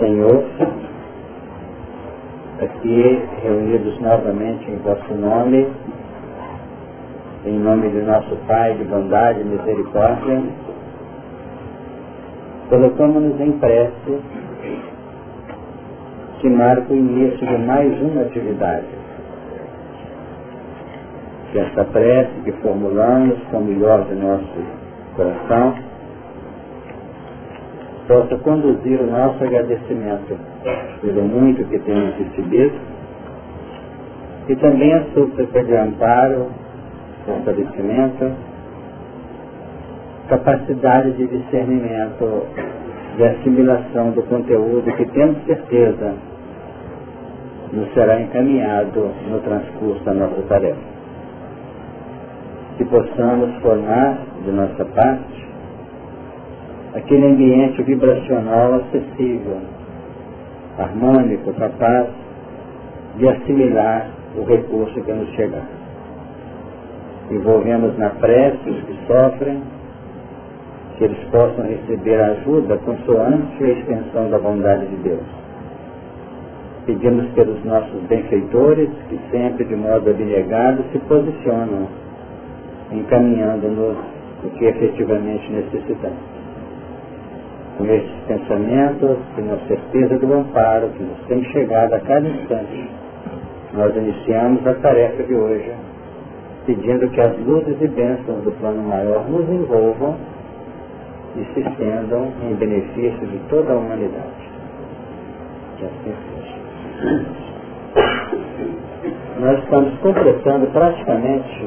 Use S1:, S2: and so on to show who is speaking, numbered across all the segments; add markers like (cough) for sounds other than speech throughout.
S1: Senhor, aqui reunidos novamente em vosso nome, em nome de nosso Pai de bondade e misericórdia, colocamos-nos em prece que marca o início de mais uma atividade. Que esta prece que formulamos com o melhor de nosso coração possa conduzir o nosso agradecimento pelo muito que temos recebido e também a súplica de amparo, fortalecimento, capacidade de discernimento, de assimilação do conteúdo que temos certeza nos será encaminhado no transcurso da nossa tarefa. Que possamos formar de nossa parte aquele ambiente vibracional acessível, harmônico, capaz de assimilar o recurso que nos chegar. Envolvemos na prece os que sofrem, que eles possam receber ajuda consoante a extensão da bondade de Deus. Pedimos pelos nossos benfeitores que sempre de modo abnegado se posicionam, encaminhando-nos o que efetivamente necessitamos com estes pensamentos e na certeza do amparo que nos tem chegado a cada instante, nós iniciamos a tarefa de hoje, pedindo que as luzes e bênçãos do plano maior nos envolvam e se estendam em benefício de toda a humanidade. Que assim seja. Nós estamos completando praticamente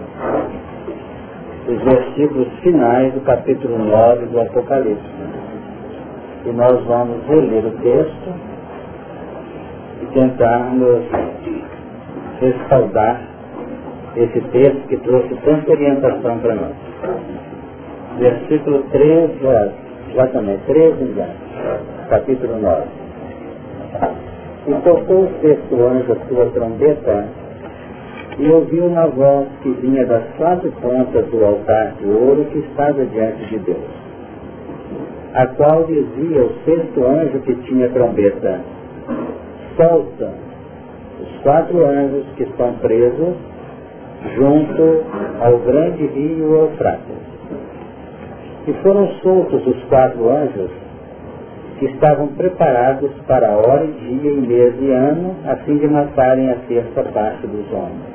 S1: os versículos finais do capítulo 9 do Apocalipse e nós vamos reler o texto e tentarmos respaldar esse texto que trouxe tanta orientação para nós. Versículo 13, exatamente, 13 já, capítulo 9. E tocou o sexto anjo a sua trombeta e ouviu uma voz que vinha das quatro pontas do altar de ouro que estava diante de Deus a qual dizia o sexto anjo que tinha trombeta, solta os quatro anjos que estão presos junto ao grande rio Eufrates. E foram soltos os quatro anjos que estavam preparados para a hora dia e mês e ano, a fim de matarem a terça parte dos homens.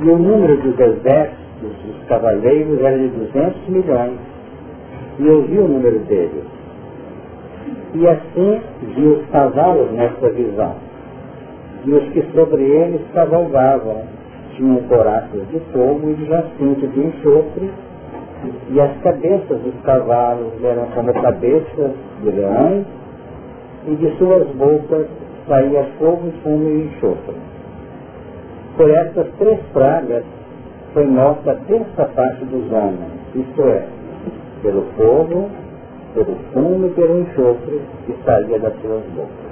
S1: E o número dos exércitos dos cavaleiros era de 200 milhões e eu vi o número deles. E assim vi os cavalos nessa visão. E os que sobre eles cavalgavam tinham coraças de fogo e de jacinto de enxofre, e as cabeças dos cavalos eram como cabeças de leões, e de suas bocas saía fogo, fumo e enxofre. Por essas três pragas foi morta a terça parte dos homens, isto é, pelo fogo, pelo fumo e pelo enxofre que saía das suas bocas.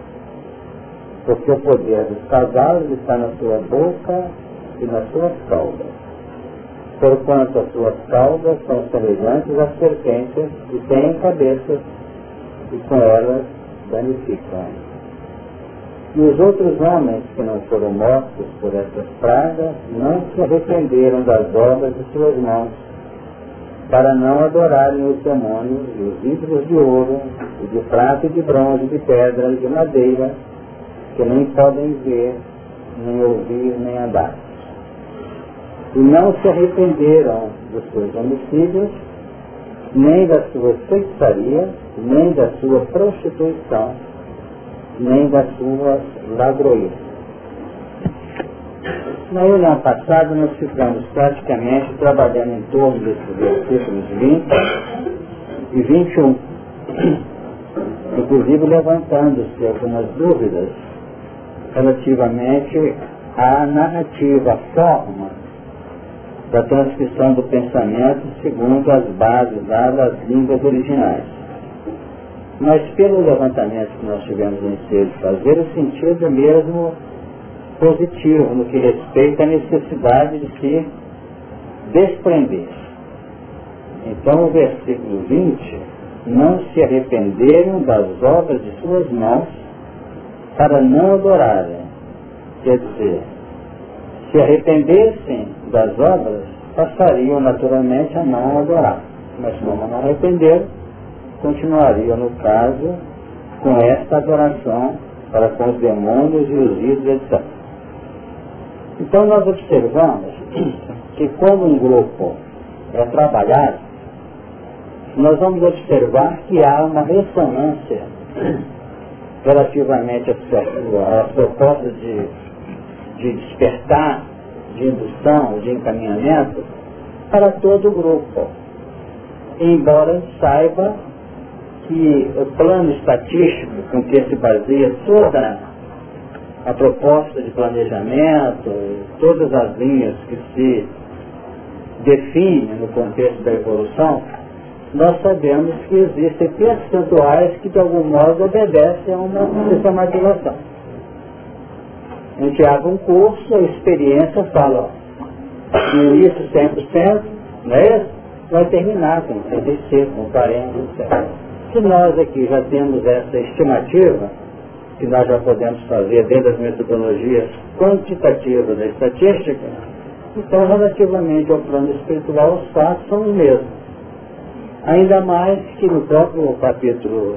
S1: Porque o poder dos cavalos está na sua boca e nas suas caudas. Porquanto as suas caudas são semelhantes às serpentes e têm cabeças e com elas danificam. E os outros homens que não foram mortos por essas pragas não se arrependeram das obras de suas mãos, para não adorarem os demônios e os ídolos de ouro, e de prata e de bronze, de pedra e de madeira, que nem podem ver, nem ouvir, nem andar. E não se arrependeram dos seus homicídios, nem da sua feitiçaria, nem da sua prostituição, nem das suas ladroias. Na reunião passada nós ficamos praticamente trabalhando em torno desses versículos 20 e 21, inclusive levantando-se algumas dúvidas relativamente à narrativa, à forma da transcrição do pensamento segundo as bases das línguas originais. Mas pelo levantamento que nós tivemos em de fazer, o sentido é mesmo positivo no que respeita à necessidade de se desprender. Então o versículo 20 não se arrependeram das obras de suas mãos para não adorarem. Quer dizer, se arrependessem das obras, passariam naturalmente a não adorar. Mas como não arrependeram, continuariam no caso com esta adoração para com os demônios e os ídolos, etc. Então nós observamos que como um grupo é trabalhado, nós vamos observar que há uma ressonância relativamente às propostas de, de despertar, de indução, de encaminhamento para todo o grupo. Embora saiba que o plano estatístico com que se baseia toda a proposta de planejamento, todas as linhas que se definem no contexto da evolução, nós sabemos que existem percentuais que de algum modo obedecem a uma sistematização. A gente abre um curso, a experiência fala, no início 100%, não é isso? Vai terminar com 35, com 40, etc. Se nós aqui já temos essa estimativa, que nós já podemos fazer dentro das metodologias quantitativas da estatística, então relativamente ao plano espiritual os fatos são os mesmos. Ainda mais que no próprio capítulo,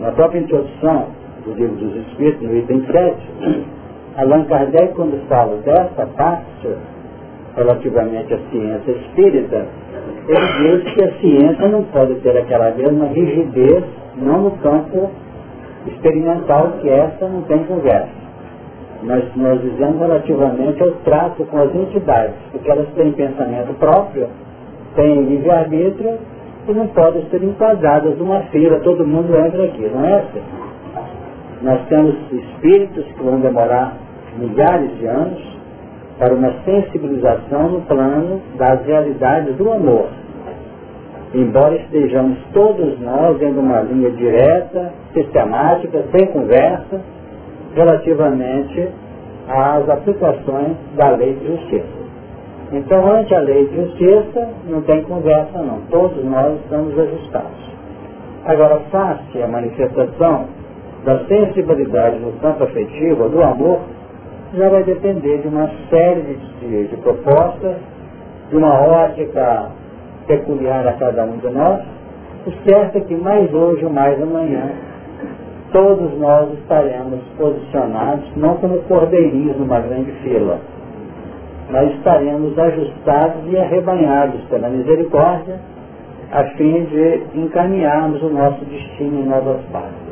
S1: na própria introdução do livro dos Espíritos, no item 7, Allan Kardec, quando fala dessa parte relativamente à ciência espírita, ele diz que a ciência não pode ter aquela mesma rigidez, não no campo experimental, que essa não tem conversa. Mas nós dizemos relativamente ao trato com as entidades, porque elas têm pensamento próprio, têm livre-arbítrio e não podem ser enquadradas numa feira, todo mundo entra aqui, não é assim? Nós temos espíritos que vão demorar milhares de anos, para uma sensibilização no plano das realidades do amor. Embora estejamos todos nós em uma linha direta, sistemática, sem conversa, relativamente às aplicações da lei de justiça. Então, ante a lei de justiça, não tem conversa não. Todos nós estamos ajustados. Agora, face a manifestação da sensibilidade no campo afetivo, do amor, já vai depender de uma série de, de propostas, de uma ótica peculiar a cada um de nós. O certo é que mais hoje ou mais amanhã, todos nós estaremos posicionados, não como cordeirinhos numa grande fila, mas estaremos ajustados e arrebanhados pela misericórdia, a fim de encaminharmos o nosso destino em novas bases.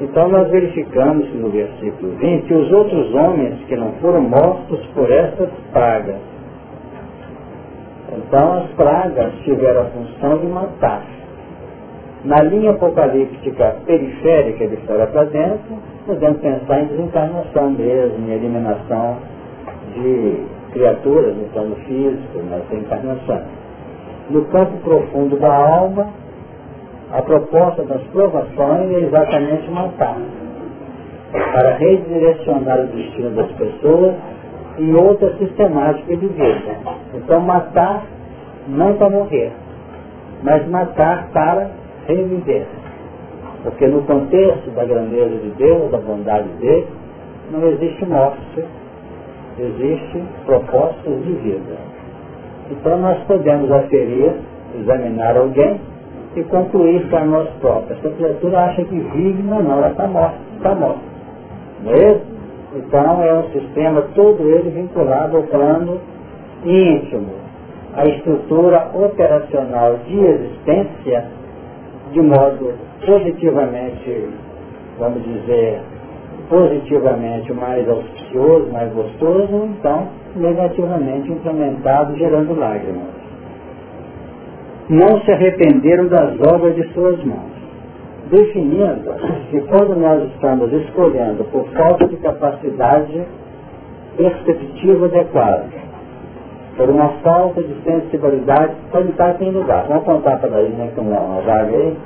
S1: Então nós verificamos no versículo 20 os outros homens que não foram mortos por essas pragas. Então as pragas tiveram a função de matar. Na linha apocalíptica periférica de fora para dentro, podemos pensar em desencarnação mesmo, em eliminação de criaturas no plano físico, nessa encarnação. No campo profundo da alma, a proposta das provações é exatamente matar, para redirecionar o destino das pessoas em outra sistemática de vida. Então matar não para morrer, mas matar para reviver. Porque no contexto da grandeza de Deus, da bondade dele, não existe morte, existe propostas de vida. Então nós podemos aferir, examinar alguém e concluir para nós próprios. Essa criatura acha que vive, mas não, ela está morta, está morta. Não é isso? Então é um sistema todo ele vinculado ao plano íntimo, à estrutura operacional de existência, de modo positivamente, vamos dizer, positivamente mais auspicioso, mais gostoso, então negativamente implementado, gerando lágrimas não se arrependeram das obras de suas mãos. Definindo que quando nós estamos escolhendo por falta de capacidade perceptiva adequada, por uma falta de sensibilidade, pode estar sem lugar. Vamos contar para aí, né, com uma vaga aí?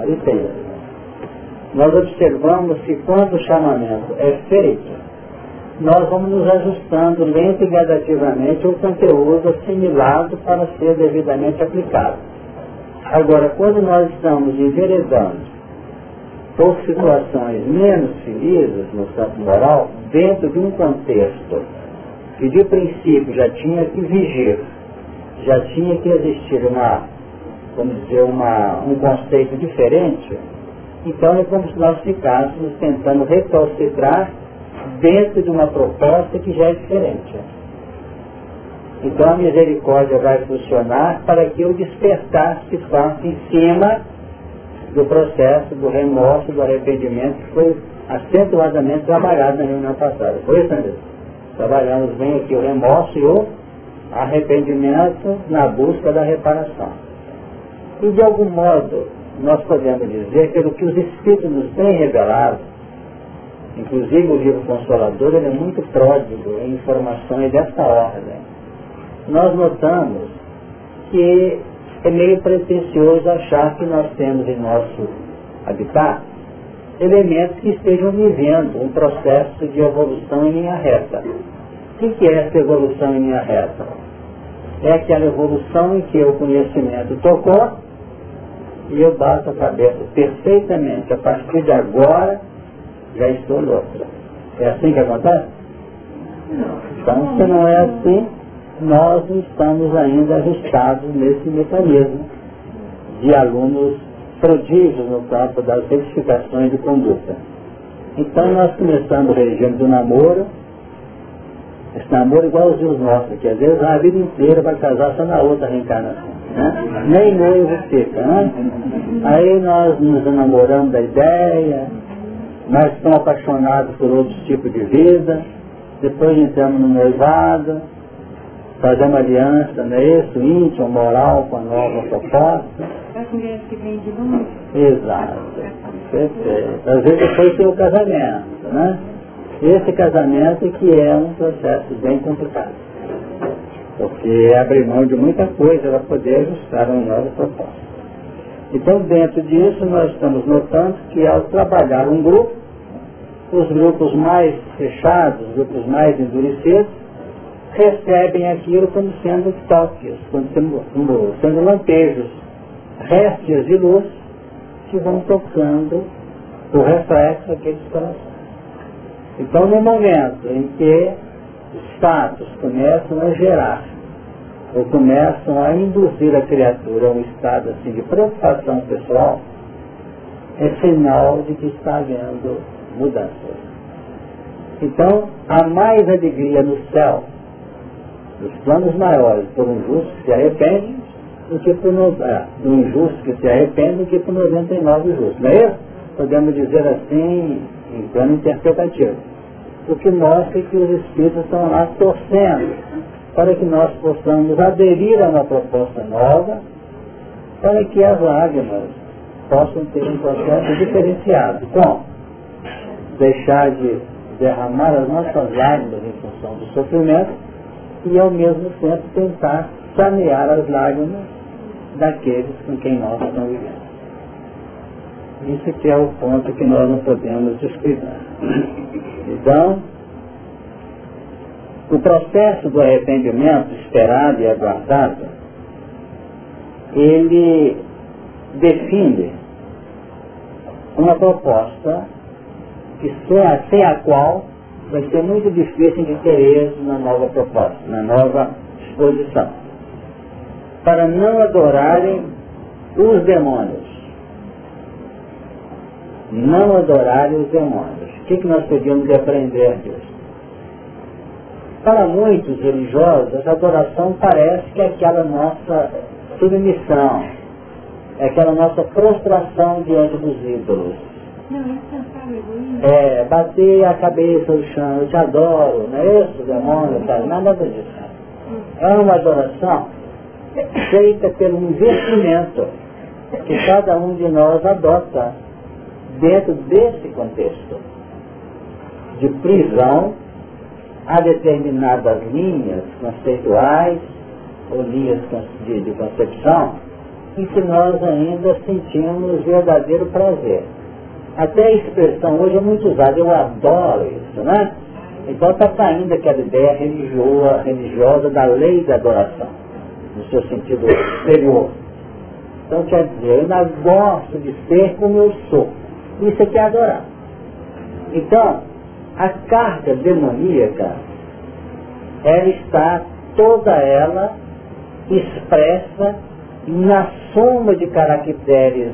S1: Ali tem. Nós observamos que quando o chamamento é feito, nós vamos nos ajustando lento e gradativamente ao conteúdo assimilado para ser devidamente aplicado. Agora, quando nós estamos enveredando por situações menos felizes no campo moral, dentro de um contexto que de princípio já tinha que vigir, já tinha que existir uma, vamos dizer, uma, um conceito diferente, então é como se nós ficássemos tentando recalcitrar dentro de uma proposta que já é diferente. Então a misericórdia vai funcionar para que o despertar se faça em cima do processo do remorso, do arrependimento que foi acentuadamente trabalhado na reunião passada. Foi isso, André? Trabalhamos bem aqui o remorso e o arrependimento na busca da reparação. E de algum modo, nós podemos dizer, pelo que os Espíritos nos têm revelado, inclusive o livro Consolador, ele é muito pródigo em informações dessa ordem. Nós notamos que é meio pretensioso achar que nós temos em nosso habitat elementos que estejam vivendo um processo de evolução em linha reta. O que é essa evolução em linha reta? É aquela evolução em que o conhecimento tocou e eu bato a cabeça perfeitamente. A partir de agora, já estou louco. É assim que acontece? Então, se não é assim, nós estamos ainda arriscados nesse mecanismo de alunos prodígios no campo das edificações de conduta. Então nós começamos o regime do namoro, esse namoro igualzinho os nossos, que às vezes a vida inteira vai casar só na outra reencarnação. Né? Nem noivo fica, né? Aí nós nos enamoramos da ideia, nós estamos apaixonados por outros tipos de vida, depois entramos no noivado, fazemos aliança, não é isso? Íntimo, moral com a nova proposta.
S2: As mulheres que vêm de longe.
S1: Exato. Perfeito. Às vezes depois tem o casamento, né? Esse casamento que é um processo bem complicado. Porque abre mão de muita coisa para poder ajustar uma nova proposta. Então, dentro disso, nós estamos notando que ao trabalhar um grupo, os grupos mais fechados, os grupos mais endurecidos, recebem aquilo como sendo toques, como sendo, sendo lampejos, restes de luz que vão tocando o reflexo daqueles corações. Então, no momento em que os fatos começam a gerar, ou começam a induzir a criatura a um estado assim, de preocupação pessoal, é sinal de que está havendo mudanças. Então, há mais alegria no céu os planos maiores por um justo que se arrepende do que por no, é, um injusto que se arrepende do que por 99 justos. Não é isso? Podemos dizer assim em plano interpretativo. O que mostra que os Espíritos estão lá torcendo para que nós possamos aderir a uma proposta nova, para que as lágrimas possam ter um processo diferenciado. Como? Deixar de derramar as nossas lágrimas em função do sofrimento e ao mesmo tempo tentar sanear as lágrimas daqueles com quem nós vivendo. Isso que é o ponto que nós não podemos descuidar. Então, o processo do arrependimento esperado e aguardado, ele define uma proposta que sem a qual vai ser muito difícil de ter êxito na nova proposta, na nova exposição. Para não adorarem os demônios. Não adorarem os demônios. O que, que nós podíamos aprender disso? Para muitos religiosos, essa adoração parece que é aquela nossa submissão, é aquela nossa prostração diante dos ídolos é, bater a cabeça no chão, eu te adoro, não é isso, demônio, tal, nada disso. É uma adoração feita pelo investimento que cada um de nós adota dentro desse contexto de prisão a determinadas linhas conceituais ou linhas de, de concepção em que nós ainda sentimos verdadeiro prazer. Até a expressão hoje é muito usada, eu adoro isso, né? Então está saindo aquela ideia religiosa, religiosa da lei da adoração, no seu sentido exterior. Então quer dizer, eu ainda gosto de ser como eu sou. Isso aqui é adorar. Então, a carga demoníaca, ela está toda ela expressa na soma de caracteres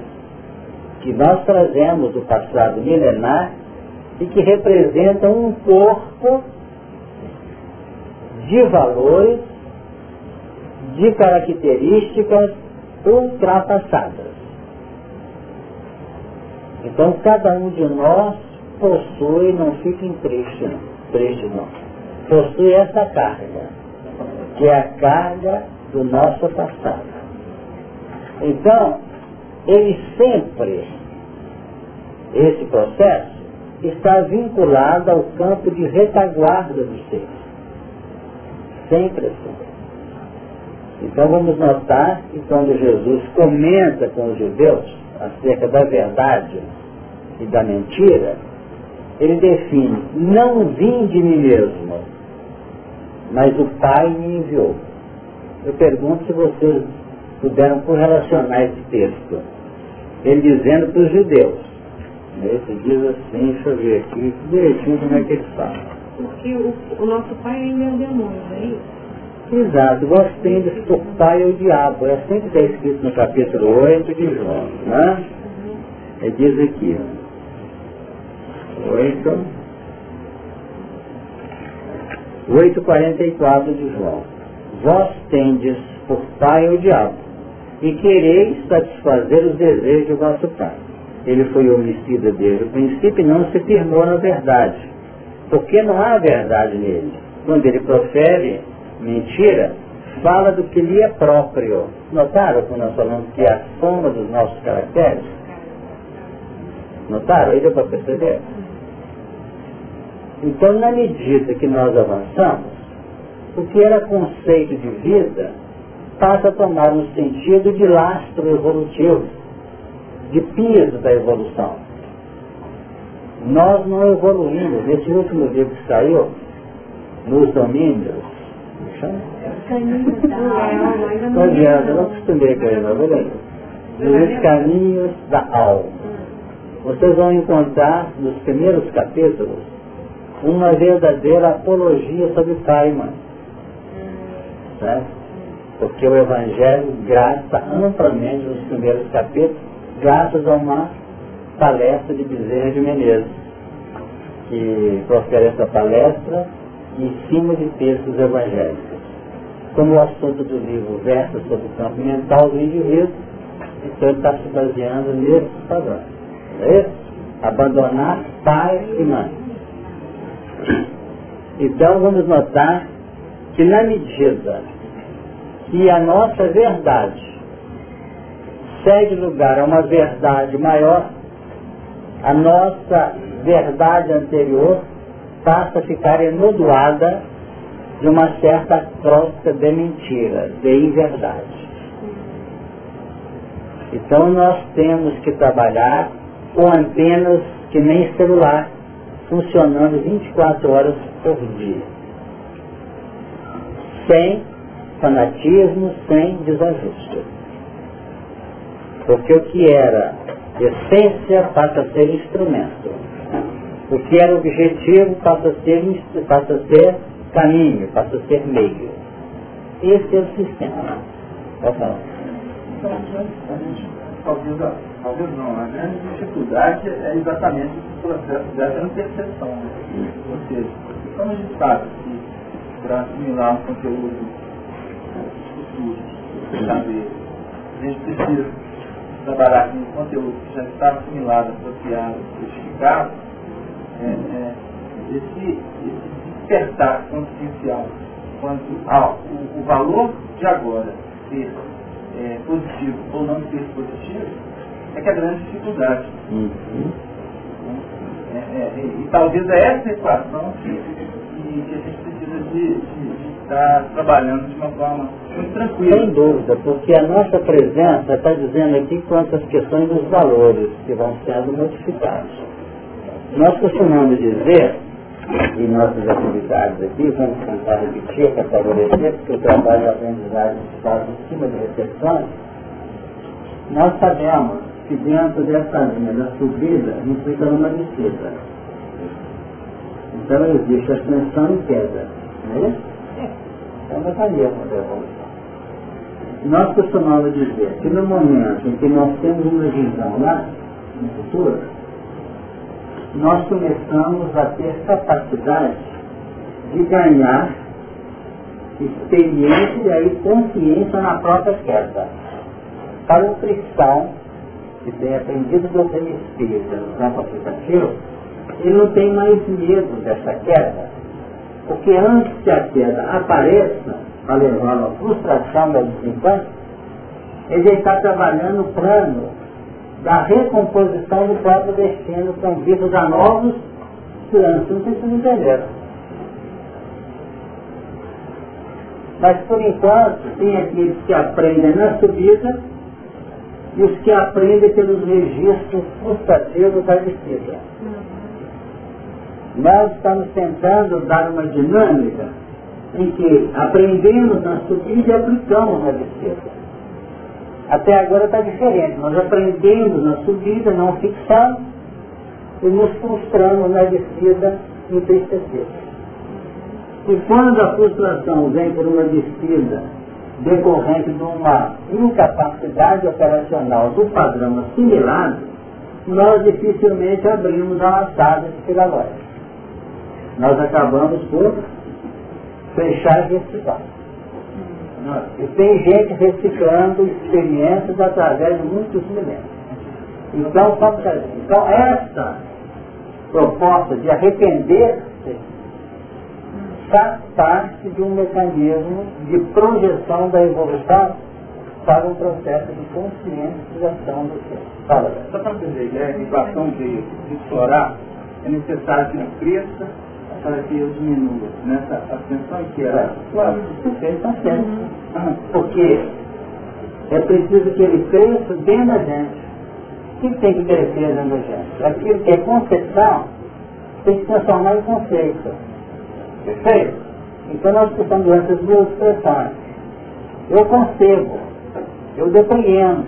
S1: que nós trazemos do passado milenar e que representam um corpo de valores, de características ultrapassadas. Então cada um de nós possui, não fiquem triste não, triste não, possui essa carga, que é a carga do nosso passado. Então, ele sempre, esse processo, está vinculado ao campo de retaguarda do ser. Sempre assim. Então vamos notar que quando Jesus comenta com os judeus acerca da verdade e da mentira, ele define, não vim de mim mesmo, mas o Pai me enviou. Eu pergunto se vocês puderam correlacionar esse texto. Ele dizendo para os judeus. Esse diz assim, deixa eu ver aqui, direitinho como é que ele fala.
S2: Porque o, o nosso pai ainda é um demônio, não é isso?
S1: Exato, vós tendes por pai o diabo. É assim que está escrito no capítulo 8 de João. Né? Ele diz aqui, 8, 8,44 de João. Vós tendes por pai o diabo, e quereis satisfazer os desejos do vosso pai. Ele foi homicida desde o princípio e não se firmou na verdade, porque não há verdade nele. Quando ele profere mentira, fala do que lhe é próprio. Notaram quando nós falamos que é a soma dos nossos caracteres? Notaram? Aí deu para perceber? Então, na medida que nós avançamos, o que era conceito de vida passa a tomar um sentido de lastro evolutivo, de piso da evolução. Nós não evoluímos. Nesse último livro que saiu, nos domínios, (laughs) Estou adianta, eu não acostumei com ele, não, beleza? Nos caminhos da alma. Vocês vão encontrar nos primeiros capítulos uma verdadeira apologia sobre mãe. Certo? Porque o Evangelho graça amplamente nos primeiros capítulos, graças a uma palestra de Bezerra de Menezes, que profere essa palestra em cima de textos evangélicos. Como o assunto do livro versa sobre o campo mental do indivíduo, então ele está se baseando nesses padrões. É? Abandonar pai e mãe. Então vamos notar que na medida que a nossa verdade cede lugar a uma verdade maior, a nossa verdade anterior passa a ficar enodoada de uma certa crosta de mentira, de inverdade. Então nós temos que trabalhar com antenas que nem celular, funcionando 24 horas por dia. Sem fanatismo, sem desajuste. Porque o que era essência passa a ser instrumento. O que era objetivo passa a ser, passa a ser caminho, passa a ser meio. Esse é o sistema. Pode falar.
S3: Talvez, talvez não, a grande dificuldade é exatamente o processo dessa interseção. Né? Ou seja, como a gente sabe que para assimilar um conteúdo saber, a gente precisa trabalhar com um conteúdo que já está assimilado, apropriado, justificado, é, é, esse, esse despertar consciencial quanto ao o, o valor de agora ser é, positivo ou não ser positivo, é que é a grande dificuldade. Uhum. É, é, e, e talvez é essa equação que, que, que a gente precisa de, de, estar trabalhando de uma forma muito tranquila.
S1: Sem dúvida, porque a nossa presença está dizendo aqui quanto às questões dos valores que vão sendo modificados. Nós costumamos dizer, em nossas atividades aqui, vamos tentar repetir para favorecer, porque o trabalho de aprendizagem se faz em cima de recepções, Nós sabemos que dentro dessa linha da subida implica uma descida. Então existe ascensão e queda. Não é isso? Um mecanismo da evolução. Nós costumamos dizer que no momento em que nós temos uma visão lá no futuro, nós começamos a ter capacidade de ganhar experiência e consciência na própria queda. Para o cristão, que tem aprendido do espírita no campo aplicativo, ele não tem mais medo dessa queda. Porque antes que a queda apareça, para levar a frustração da desempenho, ele está trabalhando o plano da recomposição do próprio destino com vistas a novos planos. Não sei se vocês entenderam. Mas por enquanto tem aqueles que aprendem na subida e os que aprendem pelos registros frustrativos da descida. Nós estamos tentando dar uma dinâmica em que aprendemos na subida e aplicamos na descida. Até agora está diferente. Nós aprendemos na subida, não fixamos, e nos frustramos na descida entristecidos. E quando a frustração vem por uma descida decorrente de uma incapacidade operacional do padrão assimilado, nós dificilmente abrimos a laçada espiralógica. Nós acabamos por fechar reciclar. E tem gente reciclando experiências através de muitos milênios. Então, então essa proposta de arrepender-se faz parte de um mecanismo de projeção da evolução para um processo de conscientização do ser.
S3: Fala. Só para entender, né, a equação de, de explorar, é necessário que cresça para que eu diminua nessa ascensão que era.
S1: Claro, perfeito, está certo. Uhum. Porque é preciso que ele cresça dentro da gente. O que tem que crescer dentro da gente? Aquilo que é concepção tem que se transformar em conceito. Perfeito? Então nós precisamos dessas duas expressões. Eu concebo, eu depreendo.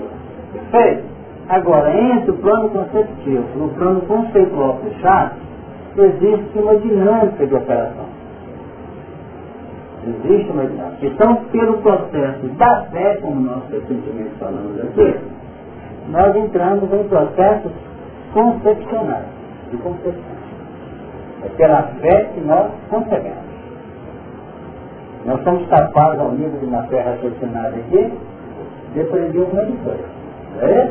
S1: Perfeito? Agora, entre o plano conceptivo e o plano conceitual fechado, existe uma dinâmica de operação. Existe uma dinâmica. Então, pelo processo da fé, como nós recentemente falamos aqui, nós entramos em processos concepcionais, de concepção. É pela fé que nós concebemos. Nós somos capazes, ao nível de uma fé raciocinada aqui, de aprender uma de coisa. É?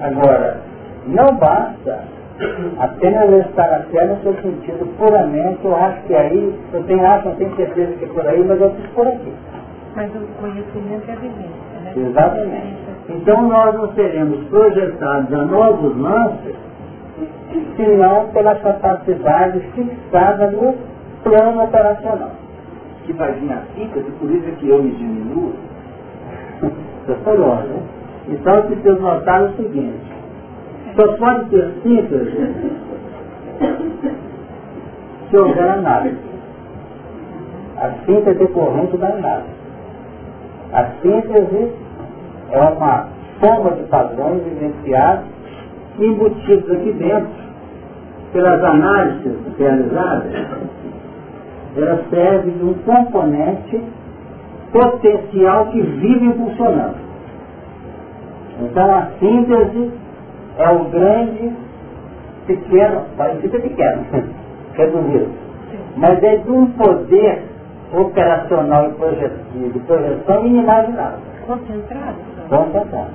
S1: Agora, não basta apenas estar na fé no seu sentido puramente, eu acho que aí, eu tenho, acho, não tenho certeza que é por aí, mas eu fiz por aqui.
S2: Mas o conhecimento é a vivência, né?
S1: Exatamente. Então nós não seremos projetados a novos lances senão pela capacidade fixada no plano operacional.
S3: Que vai vir a síntese, por isso é que eu me diminuo.
S1: Você falou, né? Então, se vocês notaram o seguinte, só pode ter síntese se houver análise. A síntese decorrente da análise. A síntese é uma soma de padrões vivenciados embutidos aqui dentro, pelas análises realizadas, ela serve de um componente potencial que vive impulsionando. Então a síntese é o grande, pequeno, parece ser pequeno, resumido, mas é de um poder operacional e de projeção inimaginável.
S2: Concentrado?
S1: Concentrado.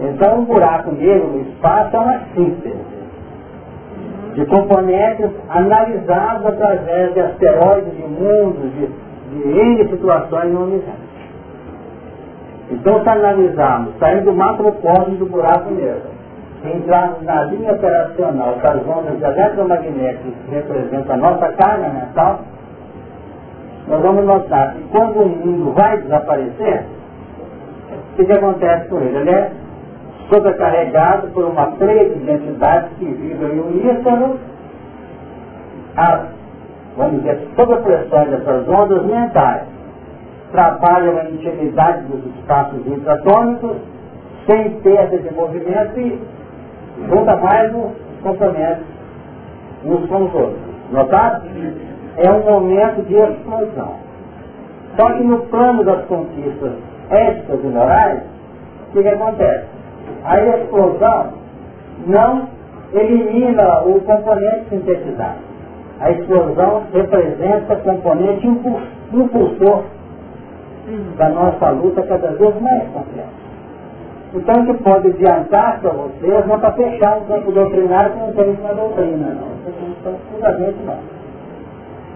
S1: Então, um buraco negro no espaço é uma síntese de componentes analisados através de asteroides, de mundos, de, de N situações no universo. Então, se analisarmos, saindo do macrocosmos do buraco negro, entrarmos na linha operacional das ondas eletromagnéticas que representam a nossa carga mental, nós vamos notar que quando o mundo vai desaparecer, o que, que acontece com ele? Ele é sobrecarregado por uma pleia de entidades que vivem em uníssono, as, vamos dizer, sob a pressão dessas ondas mentais, trabalham a intimidade dos espaços intratômicos, sem perda de movimento e junta mais os componentes uns com os outros. Notaram? É um momento de explosão. Só que no plano das conquistas éticas e morais, o que, que acontece? A explosão não elimina o componente sintetizado. A explosão representa componente impulsor da nossa luta cada vez mais complexa. Então, o que pode adiantar para vocês não é para fechar o campo doutrinário que não tem uma doutrina, não. É absolutamente não.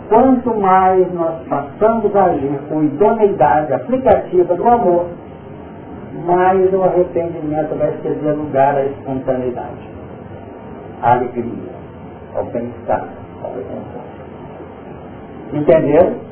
S1: Quanto mais nós passamos a agir com idoneidade aplicativa do amor, mais o arrependimento vai ceder lugar à espontaneidade, à alegria, ao bem-estar, ao bem-estar. Entenderam?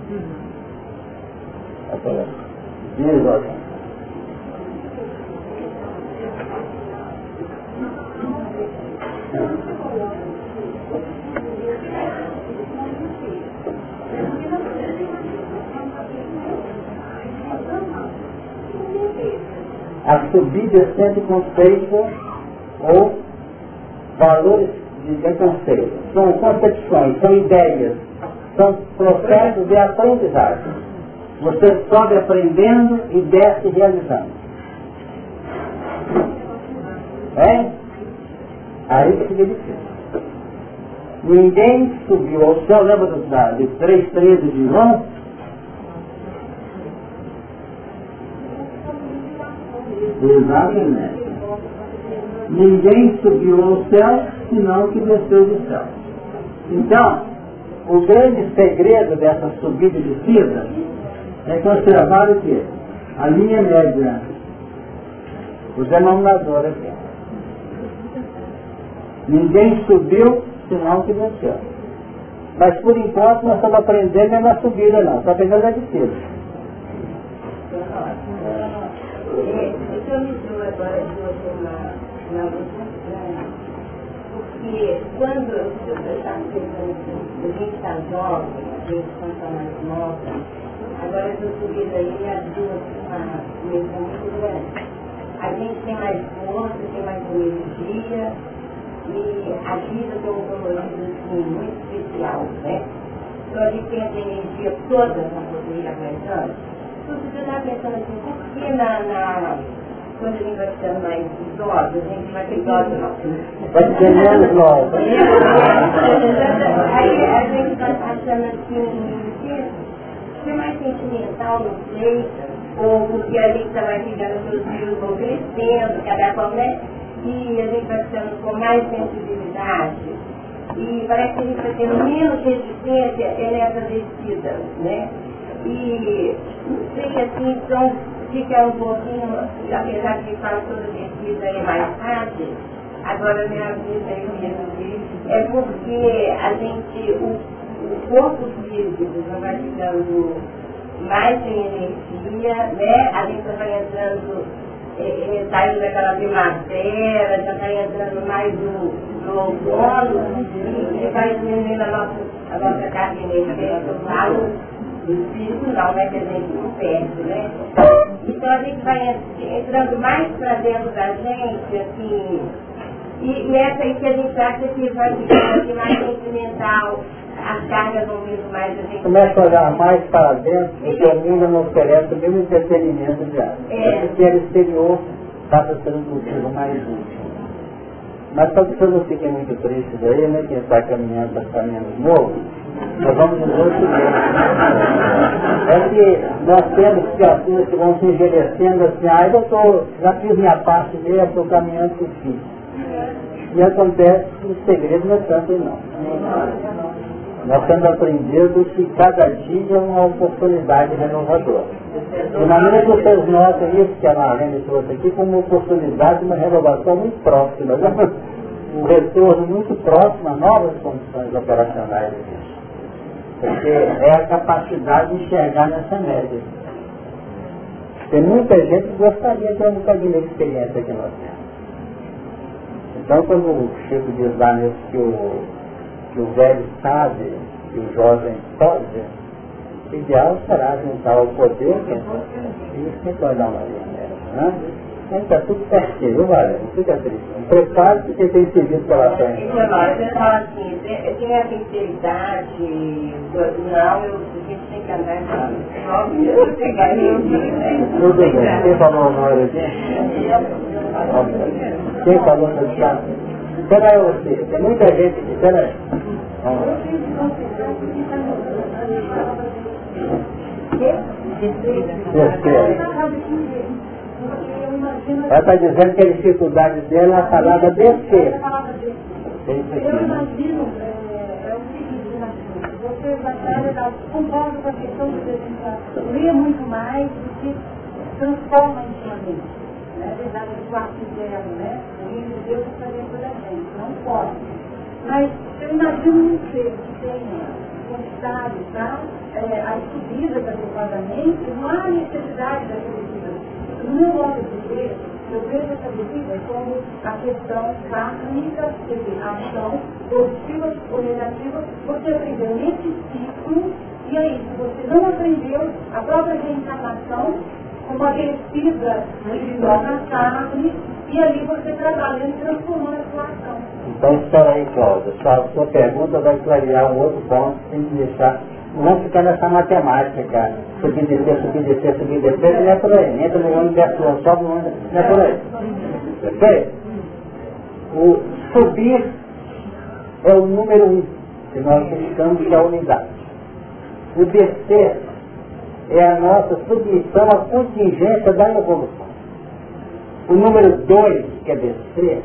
S1: A subida é sempre conceito ou valores de conceito. São concepções, são ideias, são processos de aprendizagem. Você sobe aprendendo e desce realizando. É? Aí que fica difícil. Ninguém subiu ao céu, lembra do, da, de 3.13 de João? Exatamente. Ninguém subiu ao céu, senão que desceu do céu. Então, o grande segredo dessa subida e descida é conservar o quê? A linha média. O denominador aqui. Ninguém subiu, senão que desceu. Mas por enquanto nós estamos aprendendo é na subida não, estamos aprendendo na descida.
S4: Porque quando eu estava pensando assim, a gente está jovem, a gente está mais nova, agora essa subida aí abriu uma dimensão muito grande. A gente tem mais força, tem mais energia, e a vida tem um colorido assim, muito especial, né? Então a gente tem essa energia toda para poder ir aguentando. Então você está pensando assim, por que na, na quando a gente vai ficando mais idosa, a gente vai ter idosa não.
S1: Vai ser menos nova. (laughs)
S4: Aí a gente está achando assim, ser mais sentimental, não sei, ou porque a gente vai ficando, os filhos vão crescendo, cada qual, né? E a gente vai ficando com mais sensibilidade. E parece que a gente vai tendo menos resistência nessa descida, né? E não sei assim, então fica um pouquinho, apesar de fala toda descida é mais fácil, agora minha vida eu mesmo é porque a gente, o, o corpo físico já vai ficando mais sem energia, né? A gente já vai entrando, é, é, daquela primavera, já vai entrando mais no, no outono, e vai diminuindo a nossa, a nossa carga energética, eu falo, do espírito não, né? Que a gente não perde, né? Então a gente vai entrando mais para dentro da gente, assim, e nessa aí que a gente acha que vai ficando assim, mais sentimental, as cargas vão vindo mais a gente.
S1: Começa a olhar mais para dentro, porque o mundo não oferece o mesmo entretenimento diário. É. Porque o exterior passa sendo um motivo mais útil. Mas para que vocês não fiquem muito tristes aí, né? Quem está caminhando para caminhos novos, nós vamos nos outros É que nós temos criaturas que vão se envelhecendo assim, ah, eu tô, já fiz minha parte mesmo, estou caminhando para o fim. E acontece que o segredo não é tanto não. Nós temos aprendido que cada dia é uma oportunidade renovadora. E na que vocês notam isso que a Marlene trouxe aqui como uma oportunidade de uma renovação muito próxima, né? um retorno muito próximo a novas condições operacionais. Porque é a capacidade de enxergar nessa média. Tem muita gente que gostaria de ter um bocadinho de experiência que nós temos. Então, quando o Chico diz lá nisso que o, que o velho sabe, que o jovem pode, O ideal será juntar o poder e se tornar uma linha. Né? Então está tudo certinho, vale? Não fica triste. Prepare porque tem serviço pela frente.
S4: Você fala assim, tem a sinceridade, não, eu, a gente tem que andar mesmo pegar
S1: Tudo bem. Quem falou na hora aqui? Quem falou no chat? Aí você, tem muita gente aqui. Terceira. Ela está dizendo que a dificuldade dela é a palavra descer. Tem isso aqui,
S5: Eu
S1: né?
S5: imagino, é, é o seguinte, Marcos, você vai concordo com a questão de você lê muito mais do que transforma em sua mente. Né? É verdade, o quarto interno, né? O reino de Deus está dentro da pode. Mas eu imagino um ser que tenha conquistado tá? é, as subidas adequadamente, não há necessidade daquele vida. No meu modo de ver, eu vejo essa bebida como a questão kármica, quer dizer, ação positiva ou negativa, você aprendeu nesse ciclo, e aí, se você não aprendeu, a própria reencarnação, como aquecida de na carne, e ali você trabalhando transformando a.
S1: Então espera aí, Cláudia. Sua, sua pergunta vai clarear um outro ponto que tem que deixar. Não ficar nessa matemática. Subir, descer, subir, descer, subir, descer, não é por aí. Entra no universo, sobe no universo, não é por aí. Perfeito? O subir é o número um que nós buscamos que é a unidade. O descer é a nossa submissão à contingência da evolução. O número dois, que é descer,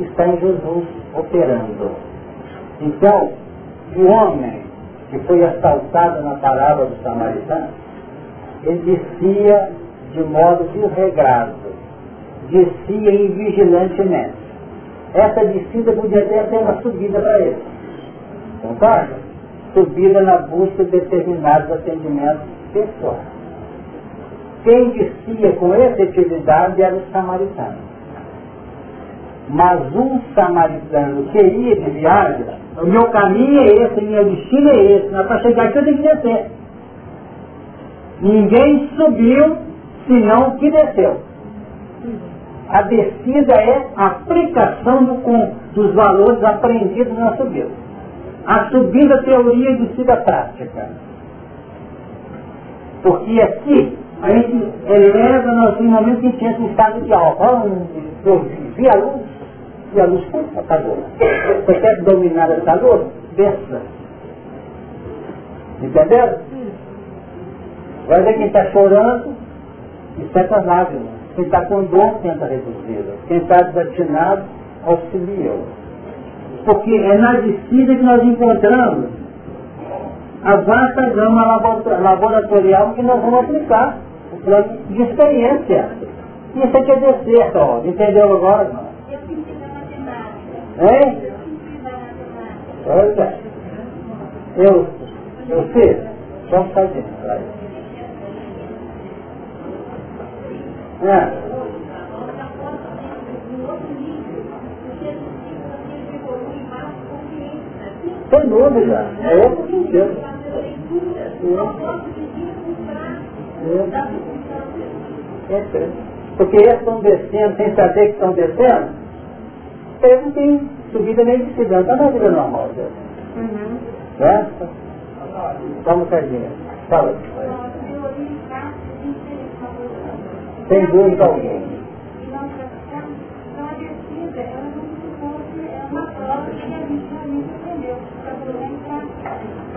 S1: está em Jesus operando. Então, o homem que foi assaltado na palavra do samaritano, ele descia de modo desregrado, descia invigilantemente. Essa descida podia até ter uma subida para ele. Concorda? Subida na busca de determinados atendimentos pessoais. Quem descia com efetividade era o samaritano. Mas um samaritano que ia de viagem, o meu caminho é esse, o meu destino é esse, mas para chegar aqui eu tenho que descer. Ninguém subiu senão que desceu. A descida é a aplicação do, com, dos valores aprendidos na subida. A subida teoria e descida prática. Porque aqui a gente eleva nós em momento que a gente entra em estado de alfa. Eu vi a luz, e a luz foi apagou. Você quer dominar essa luz? Desça. Entenderam? Vai ver quem está chorando e seca as lágrimas. Quem está com dor tenta reduzi-la. Quem está desatinado auxilia. Porque é na descida que nós encontramos a vasta gama laboratorial que nós vamos aplicar plano de experiência. Isso aqui é descer, ó. Entendeu agora? Hein? Olha. Eu, eu fiz. Vamos fazer. Vai. É. Sem dúvida. É outro sentido. É. É. Porque eles estão descendo sem saber que estão descendo, eles não têm subida nem descida. Está na vida normal. Né? Vamos, Sardinha. Fala. Sem dúvida alguma.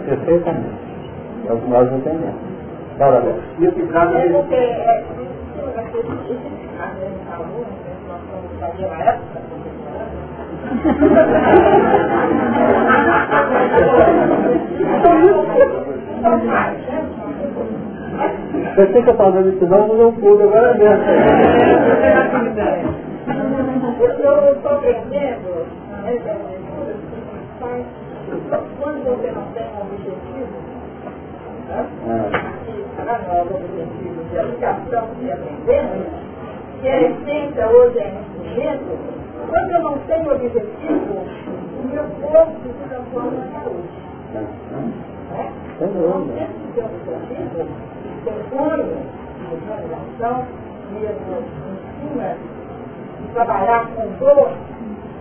S1: Perfeitamente. É o que nós entendemos. Fala, Léo.
S3: E esse caso
S4: É
S3: ele
S4: porque é, esse caso a gente falou, né, nós vamos fazer uma época,
S1: Você fica fazendo isso não, não pude agora mesmo.
S4: Eu estou aprendendo, é, é, quando você não tem um objetivo, para nós objetivos de aplicação de aprendendo, que a essência hoje é instrumento, quando eu não tenho objetivo, o meu corpo se transforma em saúde.
S1: dúvida.
S5: Então, dentro de um processo que compõe de realização, mesmo em cima de trabalhar com dor,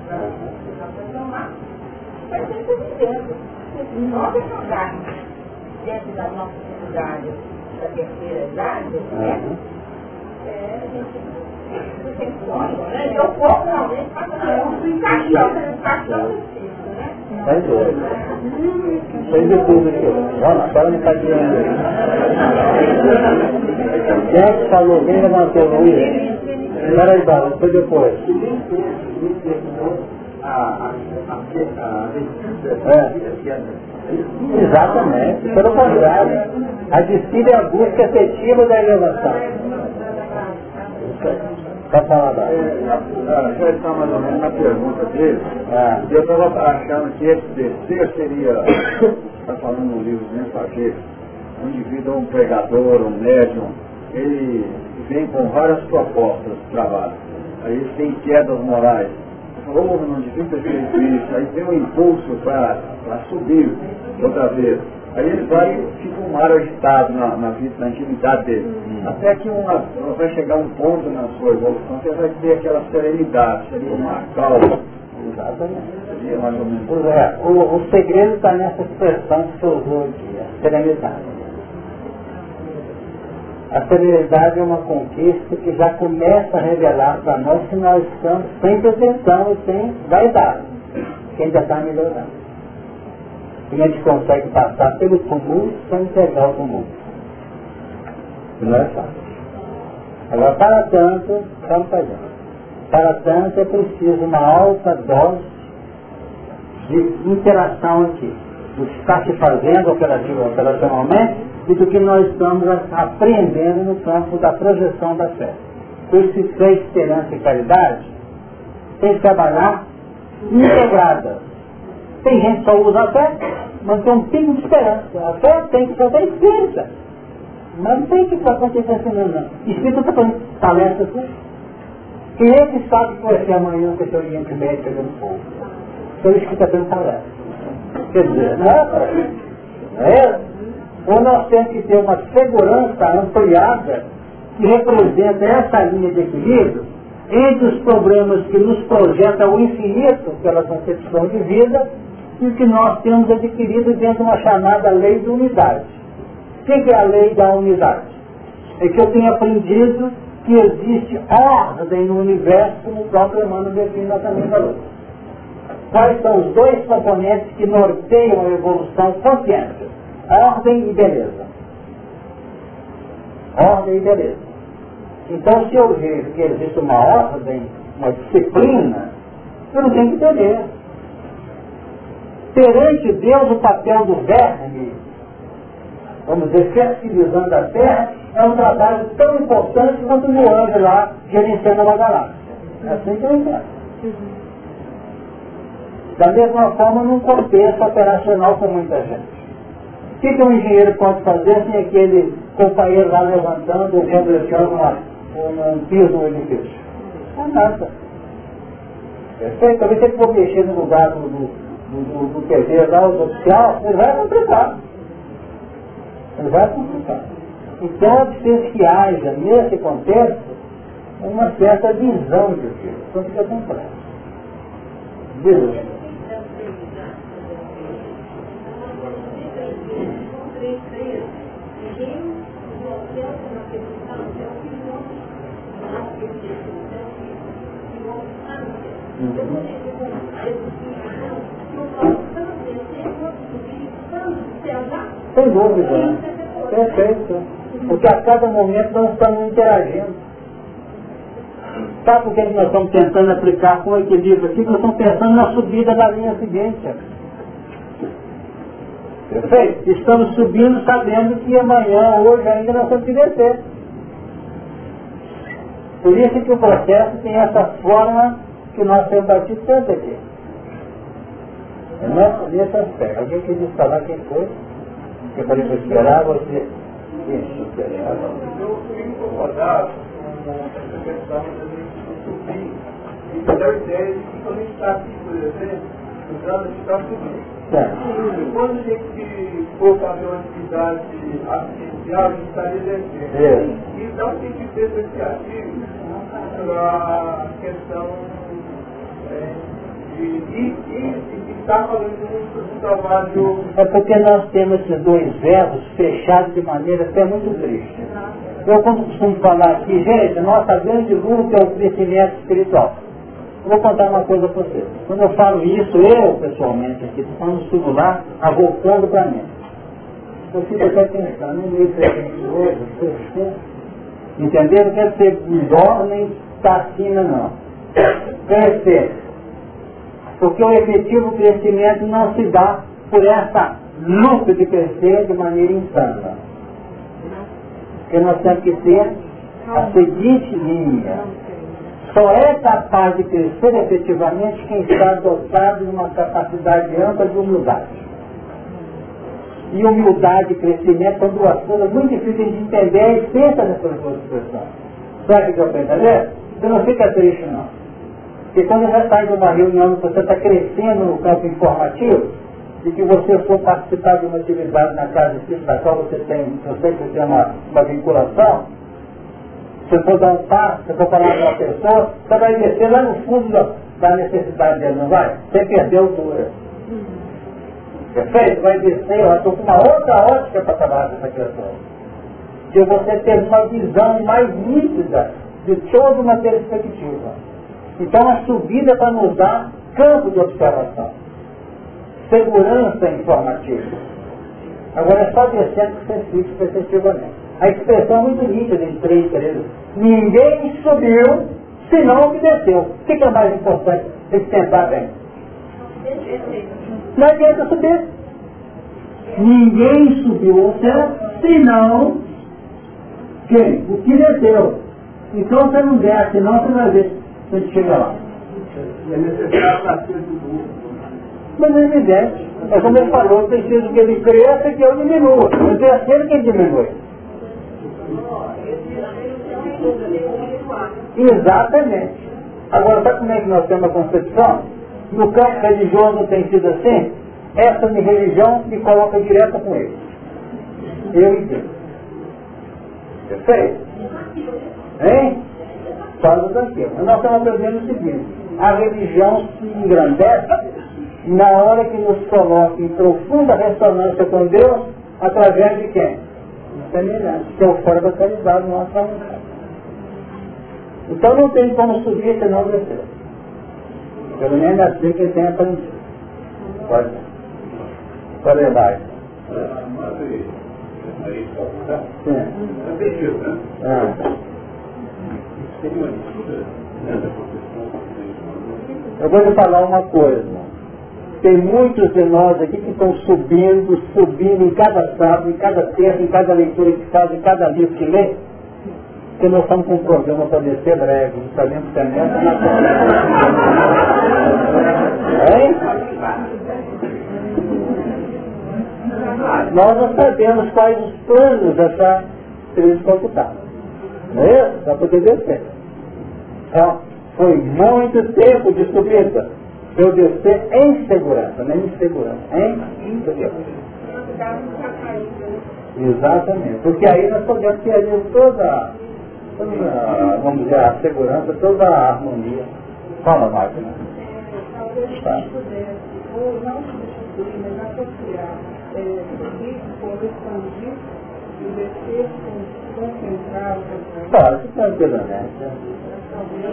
S5: né? Transformar, vai ser vivendo. Nós jogarmos dentro da nossa sociedade da terceira idade, né? É, a gente tem como, né? Eu vou realmente fazer um encaixão, um encaixão né?
S1: Sem dúvida. Tem de tudo aqui. Vamos lá, agora não está guiando aí. Quem é que falou? Quem levantou o Luiz? Peraí, Bala, foi depois. É. Exatamente, pelo contrário. A descida é a busca efetiva da elevação. Pode falar, Bala.
S3: Ah, já está mais ou menos na pergunta dele.
S1: Ah,
S3: Eu estava achando que esse descer seria, está falando no livro Mensageiro, um indivíduo, um pregador, um médium, ele vem com várias propostas de trabalho. Aí ele tem quedas morais. Oh, não devia ter feito isso. Aí tem um impulso para subir outra vez. Aí ele vai, fica um mar agitado na, na vida, na intimidade dele. Até que uma, vai chegar um ponto na sua evolução que vai ter aquela serenidade, seria uma calma. Seria mais ou menos.
S1: Pois é, o, o segredo está nessa expressão que você usou aqui, a serenidade. A serenidade é uma conquista que já começa a revelar para nós que nós estamos sem pretensão e sem vaidade, que ainda está melhorando. E a gente consegue passar pelo tumulto sem pegar o. E não é fácil. Agora, para tanto, vamos fazer. Para tanto é preciso uma alta dose de interação aqui. Do que está se fazendo operacionalmente e do que nós estamos aprendendo no campo da projeção da fé. Esse fé, esperança e caridade tem que trabalhar integrada. Tem gente que só usa a fé, mas tem um pingo de esperança. A fé tem que fazer espírita. Mas não tem que ficar acontecendo não. Espírita está fazendo palestra assim. Quem é que sabe que vai ser amanhã com esse Oriente Médio pegando fogo? Foi isso que está dando palestra. Quer dizer, não é, não é? Ou nós temos que ter uma segurança ampliada que representa essa linha de equilíbrio entre os problemas que nos projetam o infinito pela concepção de vida e o que nós temos adquirido dentro de uma chamada lei de unidade. O que é a lei da unidade? É que eu tenho aprendido que existe ordem no universo, como o próprio Emmanuel define também falou. Quais são os dois componentes que norteiam a evolução consciente? Ordem e beleza. Ordem e beleza. Então, se eu vejo que existe uma ordem, uma disciplina, eu não tenho que entender. Perante Deus, o papel do verme, vamos dizer, fertilizando a terra, é um trabalho tão importante quanto o anjo lá gerenciando uma galáxia. É assim que eu entendo. Da mesma forma, num contexto operacional com muita gente. O que, que um engenheiro pode fazer sem aquele companheiro lá levantando ou uma, um, um piso no edifício? Não é nada. Perfeito? Talvez você for mexer no lugar do, do, do, do TV lá, o oficial, ele vai complicar. Ele vai complicar. Então é preciso que haja, nesse contexto, uma certa visão de Deus. Então fica complexo. Deus. Sem dúvida. Perfeito. Porque a cada momento nós estamos interagindo. Sabe por que nós estamos tentando aplicar com o equilíbrio aqui? Nós estamos pensando na subida da linha seguinte. Perfeito? Estamos subindo sabendo que amanhã, hoje ainda nós temos que descer. Por isso que o processo tem essa forma que nós temos batido tanto aqui. Nessa, nesse aspecto. Alguém queria falar quem foi? Que para esperar você. Isso, esperar.
S3: Eu fui incomodado com essa questão da gente subir e ter a ideia de que quando a gente está aqui, por exemplo, estudando, a gente está subindo. Quando a gente for fazer uma atividade assistencial, a gente estaria descendo. Então tem que ter esse artigo para a questão é, de, de, de, de estar fazendo um trabalho.
S1: É porque nós temos esses dois verbos fechados de maneira até muito triste. Eu, como costumo falar aqui, gente, nossa grande luta é o crescimento espiritual. Vou contar uma coisa para vocês. Quando eu falo isso, eu, pessoalmente, aqui, estou falando tudo lá, avocando para mim. Eu fico até pensando, não meio presente hoje, entenderam? Não quero ser dó nem acima, não. Crescer. Porque o efetivo crescimento não se dá por essa luta de crescer de maneira insana. Porque nós temos que ter a seguinte linha só é capaz de crescer efetivamente quem está dotado de uma capacidade ampla de humildade. E humildade e crescimento são duas coisas muito difíceis de entender a essência dessas duas expressões. Sabe o que eu estou entendendo? Você não fica triste não. Porque quando você está em uma reunião você está crescendo no campo informativo, e que você for participar de uma atividade na casa espírita da qual você tem, eu sei que você tem uma, uma vinculação, se for dar um passo, se for falar com uma pessoa, você vai descer lá no fundo da, da necessidade dele, não vai? Você perdeu a altura. Perfeito? Vai descer, eu estou com uma outra ótica para trabalhar com essa questão. Que você ter uma visão mais nítida de toda uma perspectiva. Então a subida é para nos dar campo de observação. Segurança informativa. Agora é só descendo que você fica efetivamente. A expressão é muito nítida em três períodos. Ninguém subiu, senão o que desceu. O que é mais importante? Que pensar bem. Não adianta subir. Ninguém subiu ao céu, senão quem? O que desceu. Então você não desce, senão você vai ver gente chega lá. É necessário do Mas ele desce. É como ele falou, preciso que ele cresça e que eu diminua. Eu descer que ele diminui. Exatamente. Agora, sabe como é que nós temos a concepção? No campo religioso tem sido assim, essa minha religião me coloca direto com ele. Eu e Deus. Perfeito? Hein? Fala tranquilo. Nós estamos aprendendo o seguinte, a religião se engrandece na hora que nos coloca em profunda ressonância com Deus, através de quem? Semelhante, que é o fora da caridade nossa vontade. Então não tem como subir senão descer. Pelo menos é assim que ele tem aprendido. Pode. Pode levar. Sim. Eu vou lhe falar uma coisa. Tem muitos de nós aqui que estão subindo, subindo em cada sábado, em cada terça, em cada leitura que faz, em cada livro que lê porque nós estamos com um programa para descer breve, sabemos que a meta Hein? Nós não sabemos quais os planos dessa crise computada. Não é? Para poder descer. Então, foi muito tempo de subida. Eu descer em segurança, nem em segurança, em segurança. Exatamente. Porque aí nós podemos ter toda toda, vamos dizer, a segurança, toda a harmonia. Fala, máquina. Tá. ou não substituir, mas associar é, com expandir e descer com Pode, tranquilamente.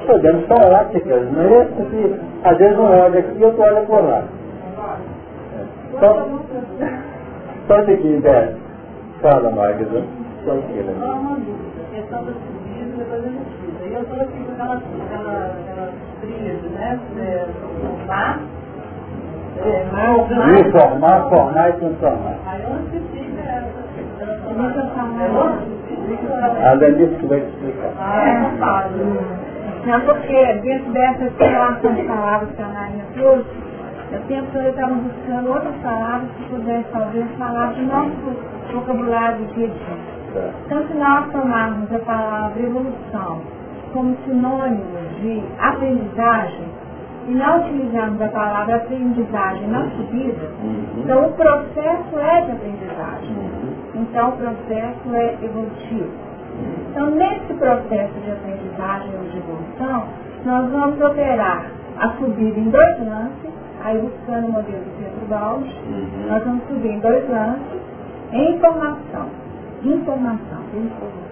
S1: Podemos falar, se quer, não é porque às vezes um olha aqui e outro olha por lá. Só, só aqui, Bé. Fala, Magda. Só aqui, né? depois a gente fiz. Aí eu estou aqui com aquelas, trilhas, né? É, formar, é, formar, e transformar. Aí eu esqueci dessa. A Denise que vai te explicar. Ah, é. Não, porque dentro dessas relações palavras que a Marinha trouxe, eu sempre eu estava buscando outras palavras que pudessem talvez falar do nosso vocabulário de dia então, se nós tomarmos a palavra evolução como sinônimo de aprendizagem,
S2: e não utilizarmos a palavra aprendizagem na subida, então o processo é de aprendizagem. Então o processo é evolutivo. Então nesse processo de aprendizagem ou de evolução, nós vamos operar a subida em dois lances, aí buscando o modelo do Pedro Balde, nós vamos subir em dois lances, em informação. Informação. informação.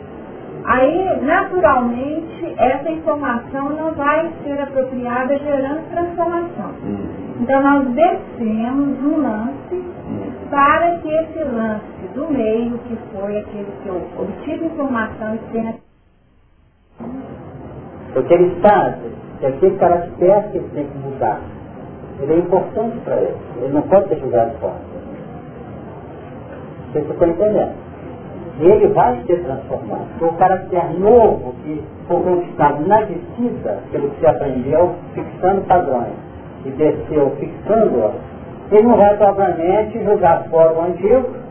S2: Aí, naturalmente, essa informação não vai ser apropriada gerando transformação. Uhum. Então, nós descemos um lance uhum. para que esse lance do meio, que foi aquele que eu obtive informação e tenha...
S1: Porque ele sabe que aquele caractere que ele tem que mudar, ele é importante para ele. Ele não pode ser jogado fora. Vocês estão entendendo? Ele vai ser transformado. O caráter novo que foi conquistado na descida, pelo que se aprendeu, fixando padrões, e desceu fixando ele não vai propriamente jogar fora o antigo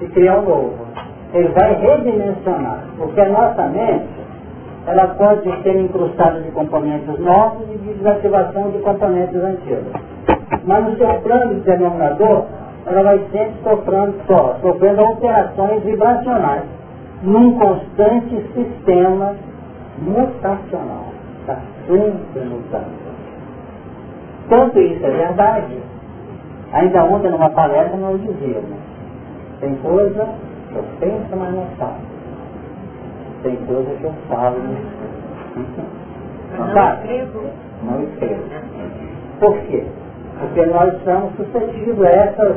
S1: e criar um novo. Ele vai redimensionar, porque a nossa mente, ela pode ser incrustada de componentes novos e de desativação de componentes antigos. Mas no seu plano de denominador, ela vai sempre sofrendo, só, sofrendo alterações vibracionais num constante sistema mutacional. Está sempre mutando. Tanto isso é verdade, ainda ontem numa palestra nós dizíamos, tem coisa que eu penso, mas não falo. Tem coisa que eu falo,
S2: não, não escrevo.
S1: Não escrevo. Por quê? Porque nós estamos suscetíveis a essas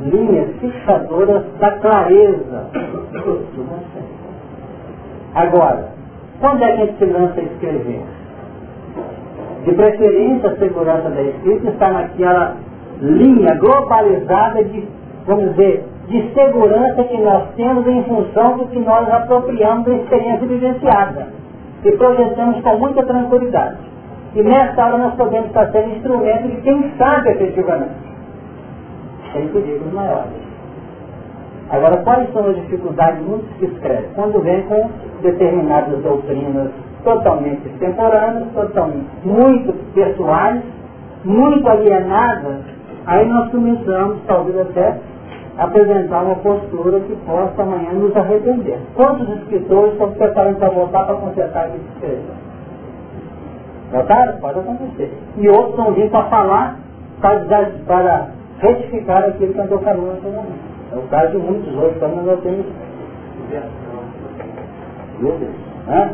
S1: linhas fixadoras da clareza do Agora, quando é que a gente se lança a escrever? De preferência, a segurança da escrita está naquela linha globalizada de, vamos dizer, de segurança que nós temos em função do que nós apropriamos da experiência vivenciada e projetamos com muita tranquilidade. E nessa hora nós podemos estar sendo instrumento de quem sabe efetivamente tem perigos maiores. Agora, quais são as dificuldades muito discretas? Quando vem com determinadas doutrinas totalmente extemporâneas, totalmente, muito pessoais, muito alienadas, aí nós começamos, talvez até, apresentar uma postura que possa amanhã nos arrepender. Quantos escritores estão preparando para voltar para consertar aquilo que escreveram? Voltaram? Pode acontecer. E outros estão vindo para falar, para, para retificar aquilo que andou caminho anteriormente. É o caso de muitos hoje, como nós temos. Meu Deus. Hã?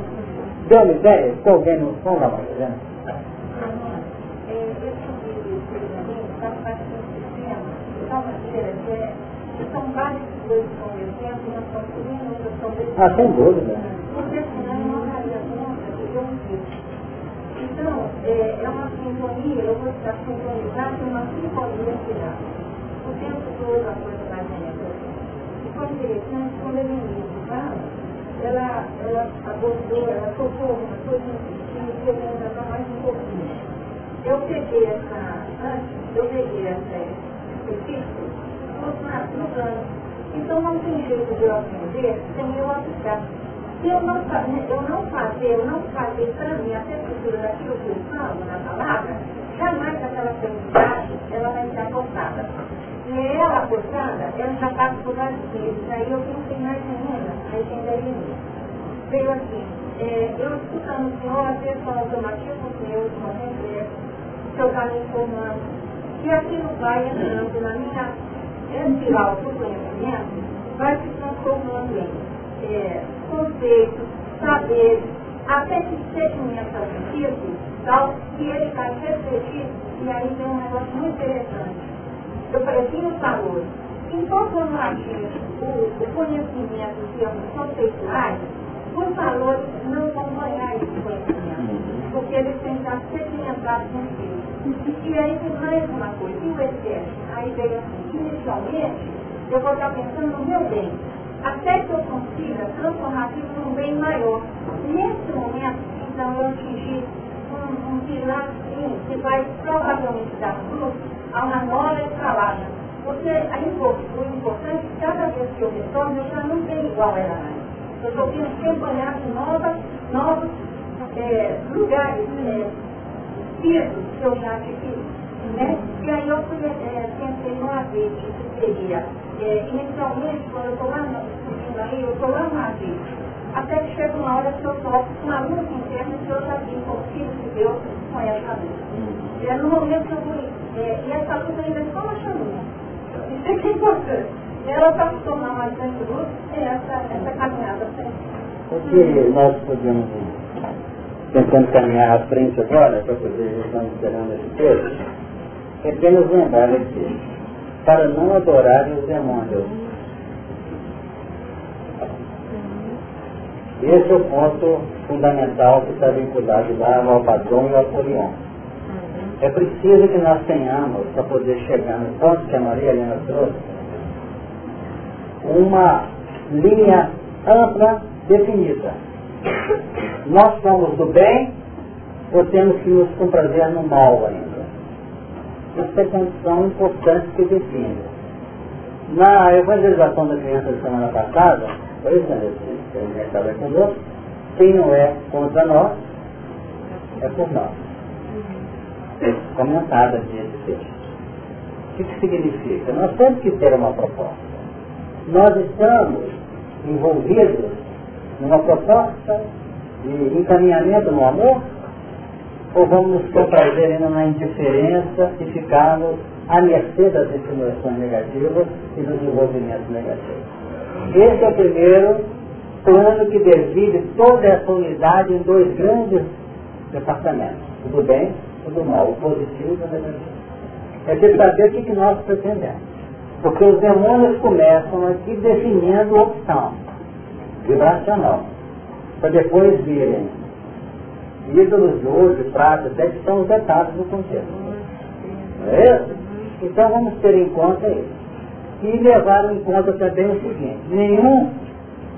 S1: Deu uma ideia? Ficou alguém no fundo, lá,
S5: né? São vários coisas que estão exemplo.
S1: Ah, sem dúvida.
S5: Porque senão não daria conta de eu Então, é, é uma sintonia, eu vou estar sintonizado em uma sinfonia final. O tempo todo a coisa vai vendo. E foi interessante quando a ministra fala, ela, ela abordou, ela tocou uma coisa que eu queria tratar mais um pouquinho. Eu peguei essa, antes, eu peguei essa nos anos. Então não tem jeito de eu aprender sem eu aplicar. Se eu não, eu não fazer, eu não fazer para mim a textura daquilo que eu falo na palavra, jamais aquela aprendizagem ela vai ser apostada. E ela apostada, ela já passa por vários vezes. Aí eu pensei mais ainda, aí tem daí limite. Veio assim, é, eu escutando o Senhor, às vezes são automatismos meus, uma reflexo, que eu está me informando, que aquilo vai entrando na minha espiral do conhecimento, vai se transformando em é, conceitos, saberes, até que sedimentam sentido, tal que ele vai refletir, e aí tem um negócio muito interessante. Eu falei, os valores. Enquanto eu não atingo o, o conhecimento em termos conceituais, os valores não ganhar esse conhecimento, porque eles têm que estar sedimentados no si. E aí tem mais uma coisa, e o excesso? Aí veio assim, inicialmente, eu vou estar pensando no meu bem até que eu consiga transformar aquilo num bem maior. Nesse momento, então, eu atingi um, um pilarzinho que vai provavelmente dar luz a uma nova escalada. Porque aí, o importante é cada vez que eu retorno, eu já não tenho igual a ela. Eu estou tendo acompanhar de novas, novos é, lugares, é, pisos que eu já adquiri. Né? E aí eu é, pensei numa vez que seria, é, inicialmente, quando eu estou lá subindo aí, eu estou lá uma vez. Até que chega uma hora que eu toco com uma luz interna que eu já vi com o Filho de Deus com essa luz. E é no momento que eu fui, é, e essa luz ainda é só uma chaminha. Isso é que é importante. Ela está se tornando mais luz é essa, essa caminhada sempre.
S1: O que nós podemos tentando caminhar à frente agora, para poder estamos esperando esse texto, é apenas lembrar aqui, para não adorarem os demônios. Esse é o ponto fundamental que está vinculado lá ao Abaddon e ao Apolion. É preciso que nós tenhamos, para poder chegar no ponto que a Maria Helena trouxe, uma linha ampla definida. Nós somos do bem ou temos que nos comprazer no mal ainda? Essa é a condição importante que define. Na evangelização da criança da semana passada, por exemplo, gente estava conosco, quem não é contra nós, é por nós. Comentada esse texto. O que, que significa? Nós temos que ter uma proposta. Nós estamos envolvidos numa proposta de encaminhamento no amor? Ou vamos nos comprazer ainda na indiferença e ficarmos à mercê das estimulações negativas e dos envolvimentos negativos? Esse é o primeiro plano que divide toda essa unidade em dois grandes departamentos, o do bem e do mal, o positivo e o negativo. É de saber o que nós pretendemos. Porque os demônios começam aqui definindo opção vibracional, para depois virem ídolos de ouro, de prata, até que são os detalhes do. Não é isso? Então vamos ter em conta isso. E levar em conta também o seguinte, nenhum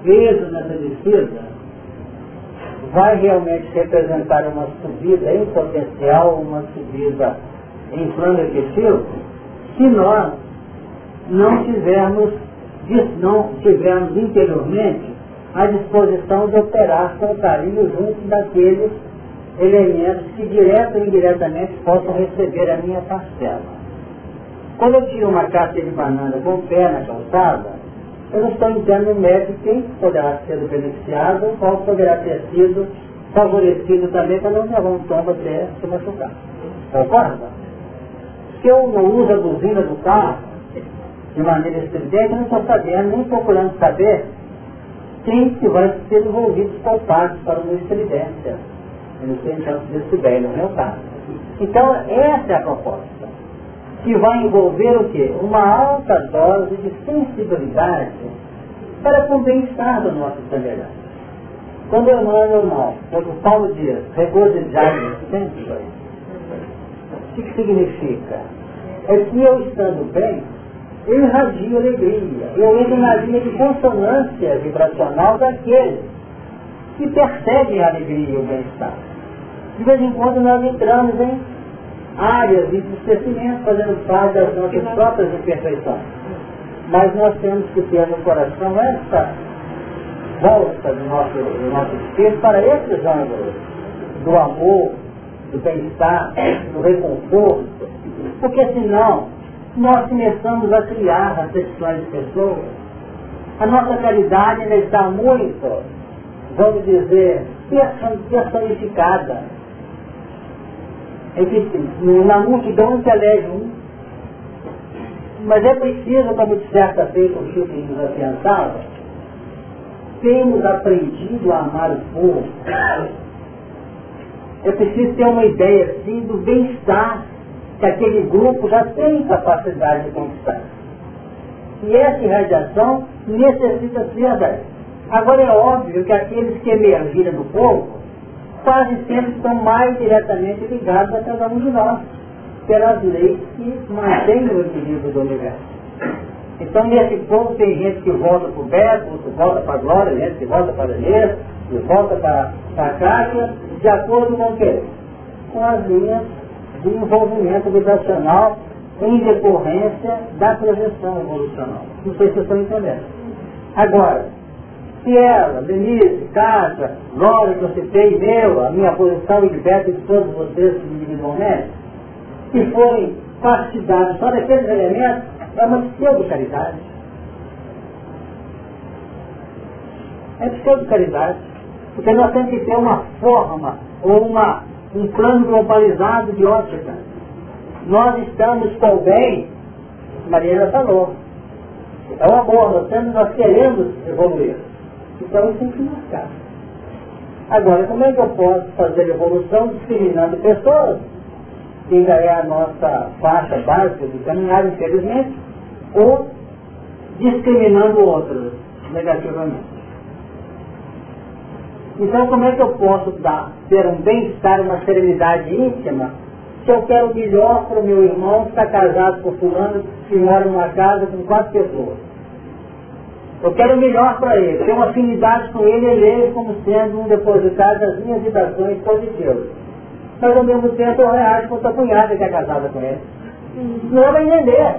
S1: peso nessa descida vai realmente representar uma subida em potencial, uma subida em plano efetivo, se nós não tivermos, não tivermos interiormente à disposição de operar com carinho junto daqueles elementos que direto ou indiretamente possam receber a minha parcela. Quando eu tiro uma casca de banana com o pé na calçada, eu não estou entendendo médio quem poderá ser beneficiado, qual poderá ter sido favorecido também para não levar um tombo até se machucar. Concorda? Se eu não uso a buzina do carro de maneira estridente, não estou sabendo, nem procurando saber quem que vai ser envolvido culpados para uma estridência. Eu não sei então se bem no meu caso. Então, essa é a proposta. Que vai envolver o quê? Uma alta dose de sensibilidade para com o bem-estar do nosso semelhante. Quando mando irmão, quando Paulo diz, regozijar sempre, o que significa? É que eu estando bem, eu irradio alegria. Eu linha de consonância vibracional daqueles que percebem a alegria e o bem-estar. De vez em quando nós entramos em áreas de esquecimento, fazendo parte das nossas próprias imperfeições. Mas nós temos que ter no coração essa volta do nosso, do nosso espírito para esses ângulos do amor, do bem-estar, do reconforto, porque senão nós começamos a criar acepções de pessoas. A nossa caridade está muito, vamos dizer, personificada. Na multidão se elege um. Mas é preciso, como de certa feita o Chico nos afiançava, temos aprendido a amar o povo. É preciso ter uma ideia, assim, do bem-estar que aquele grupo já tem capacidade de conquistar. E essa irradiação necessita ser daí. Agora é óbvio que aqueles que emergiram do povo quase sempre estão mais diretamente ligados a cada um de nós, pelas leis que mantêm o equilíbrio do universo. Então nesse povo tem gente que volta para o Beto, outro volta para a Glória, gente que volta para a Inês, que volta para, a Caixa, de acordo com o quê? Com as linhas de envolvimento vibracional em decorrência da projeção evolucional. Não sei se estão entendendo. Agora, se ela, Denise, Cássia, Glória, que eu citei, meu, a minha posição e de de todos vocês individualmente, que forem partidários só daqueles elementos, é uma pseudo-caridade. É pseudo-caridade. Porque nós temos que ter uma forma ou uma, um plano globalizado de ótica. Nós estamos bem, Mariana falou. É um amor, nós, temos, nós queremos evoluir. Então isso tem que marcar. Agora, como é que eu posso fazer evolução discriminando pessoas? Que ainda é a nossa faixa básica de caminhar, infelizmente, ou discriminando outros negativamente. Então, como é que eu posso dar, ter um bem-estar, uma serenidade íntima, se eu quero melhor para o meu irmão que está casado com fulano e mora numa casa com quatro pessoas? Eu quero melhor para ele, ter uma afinidade com ele e ele como sendo um depositário das minhas vibrações positivas. Mas ao mesmo tempo eu reajo com sua cunhada que é casada com ele. Não vai entender.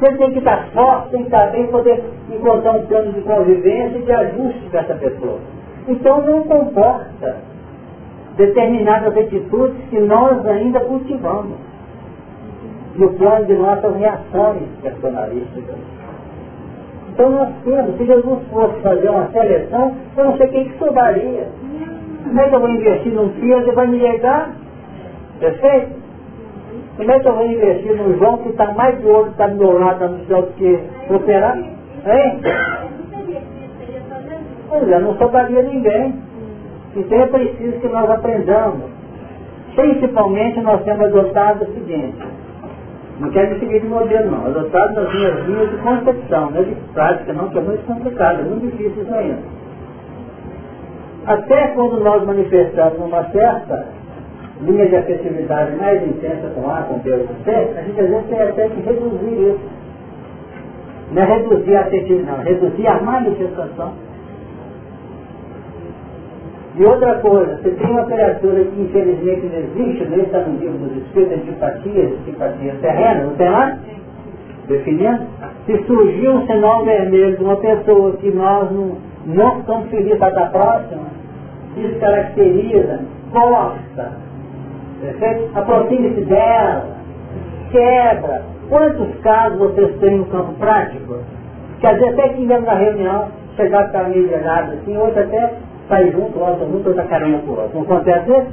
S1: Você tem que estar forte, tem que estar bem, poder encontrar um plano de convivência e de ajuste dessa pessoa. Então não comporta determinadas atitudes que nós ainda cultivamos no plano de nossas reações personalísticas. Então nós temos, se Jesus fosse fazer uma seleção, eu não sei quem que sobraria. Como é que eu vou investir num filho que vai me negar? Perfeito? Como é que eu vou investir no João que está mais ouro, está do meu lado, no céu do que operar? Hein? Pois é, não sobraria ninguém. Então é preciso que nós aprendamos. Principalmente nós temos adotado o seguinte, não quero seguir de modelo não, adotado nas minhas linhas de concepção, não é de prática não, que é muito complicado, é muito difícil isso ainda. Até quando nós manifestamos uma certa linha de afetividade mais intensa com A, com B ou com C, a gente às vezes tem até que reduzir isso. Não é reduzir a afetividade, não, reduzir a manifestação. E outra coisa, você tem uma criatura que infelizmente não existe, nem está no livro dos espíritos, antipatias, simpatias terrenas, não tem lá? Definindo? Se surgiu um sinal vermelho de uma pessoa que nós não, não estamos felizes a dar próxima, descaracteriza, gosta, perfeito? Aproxime-se dela, quebra. Quantos casos vocês têm no campo prático? Que às vezes até que na reunião, chegar para meio gelado assim, outro até sair junto, outra junto, outra caramba por outro. Não acontece isso?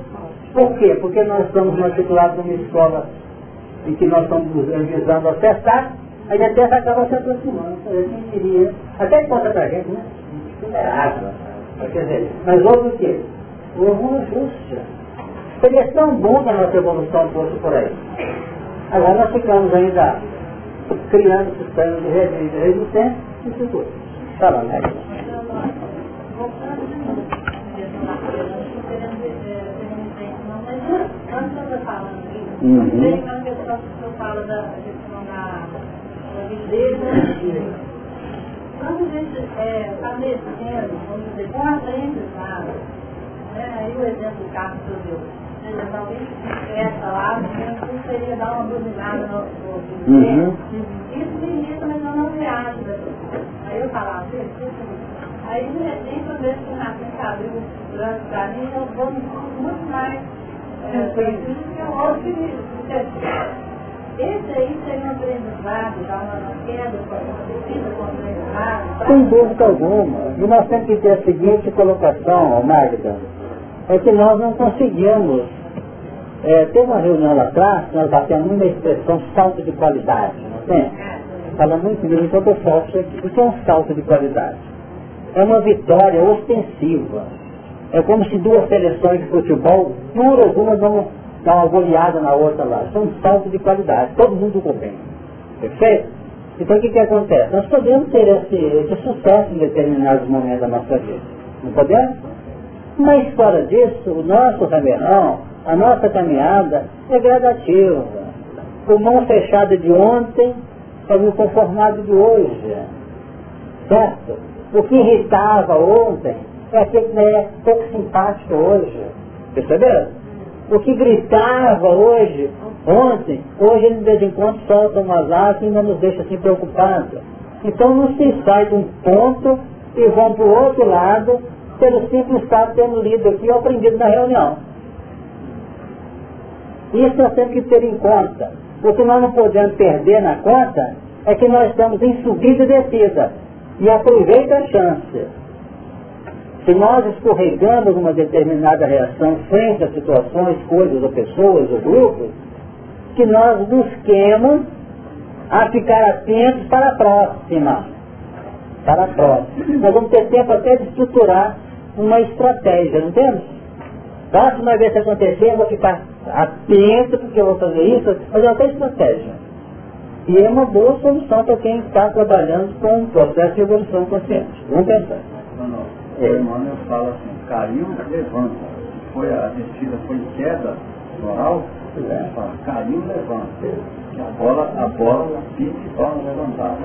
S1: Por quê? Porque nós estamos matriculados numa escola em que nós estamos visando acessar, aí a terra acaba se aproximando. Quem diria? Até conta pra gente, né? Quer dizer, mas outro o quê? O orgulho Seria tão bom que a nossa evolução fosse por aí. Agora nós ficamos ainda criando sistemas de resistência e futuro. Tá lá, né?
S2: Uhum. Quando a gente está mexendo, vamos dizer, com aprendizado, né? aí o exemplo do carro que eu seja, essa lá, seria dar uma buzinada no, no uhum. isso me irrita, mas eu não reajo. Aí eu falava, aí de repente eu vejo que o Rafinha abriu o branco para mim, eu vou muito mais esse aí seria um aprendizado, dar uma queda,
S1: Sem dúvida alguma. E nós temos que ter a seguinte colocação, Magda, é que nós não conseguimos. É, tem uma reunião lá atrás, nós batemos uma expressão salto de qualidade, não tem? Fala muito mesmo, então eu posso O que é um salto de qualidade? É uma vitória ostensiva é como se duas seleções de futebol, duas, uma dão, dão uma goleada na outra lá. São um salto de qualidade, todo mundo bem. Perfeito? Então o que, que acontece? Nós podemos ter esse, esse sucesso em determinados momentos da nossa vida. Não podemos? Mas fora disso, o nosso caminhão, a nossa caminhada é gradativa. O mão fechada de ontem é o conformado de hoje. Certo? O que irritava ontem é aquele que é pouco simpático hoje. Perceberam? O que gritava hoje, ontem, hoje ele de vez em quando solta umas asas e ainda nos deixa assim preocupados. Então não se sai de um ponto e vão para o outro lado pelo simples fato de termos lido aqui ou aprendido na reunião. Isso nós temos que ter em conta. O que nós não podemos perder na conta é que nós estamos em subida e descida. E aproveita a chance. Se nós escorregamos uma determinada reação frente a situações, coisas ou pessoas ou grupos, que nós busquemos a ficar atentos para a próxima. Para a próxima. Nós vamos ter tempo até de estruturar uma estratégia, não temos? Próxima vez que acontecer, eu vou ficar atento, porque eu vou fazer isso, mas é uma estratégia. E é uma boa solução para quem está trabalhando com o processo de evolução consciente. Vamos pensar.
S3: O Emmanuel fala assim, caiu, levanta. Foi a descida, foi queda moral, é. fala, caiu, levanta. A bola, a bola e torna a levantar.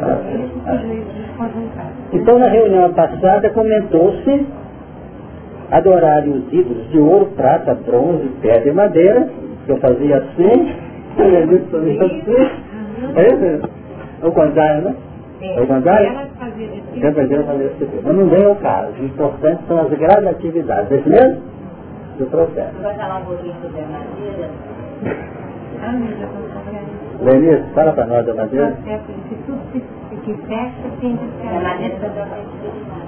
S1: Então na reunião passada comentou-se adorar os ídolos de ouro, prata, bronze, pedra e madeira, que eu fazia assim, (laughs) assim, é o contrário, né? É o contrário? Sempre Deus fazer esse tipo. Mas não vem ao caso. O importante são as gradatividades. É isso mesmo? Do processo.
S4: Vai falar pouquinho sobre a madeira?
S1: Lenir, fala para nós da madeira.
S2: Que tudo que fecha tem que ser.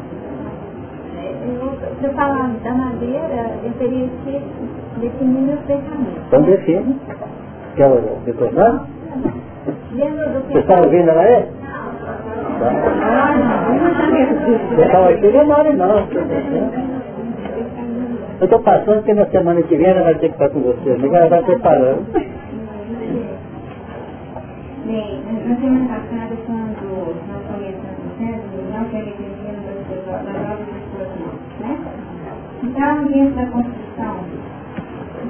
S4: Madeira
S2: Se eu falar da madeira, eu teria que definir meus pensamentos.
S1: Então define. Quer o retornar?
S2: Lembra do
S1: Você está ouvindo ela aí? Pessoal aqui não mora não. Eu estou passando porque na semana que vem ela vai ter que estar com você. Mas ela vai preparando.
S2: Bem, na semana passada, quando nós começamos o centro, nós representamos Então, dentro da construção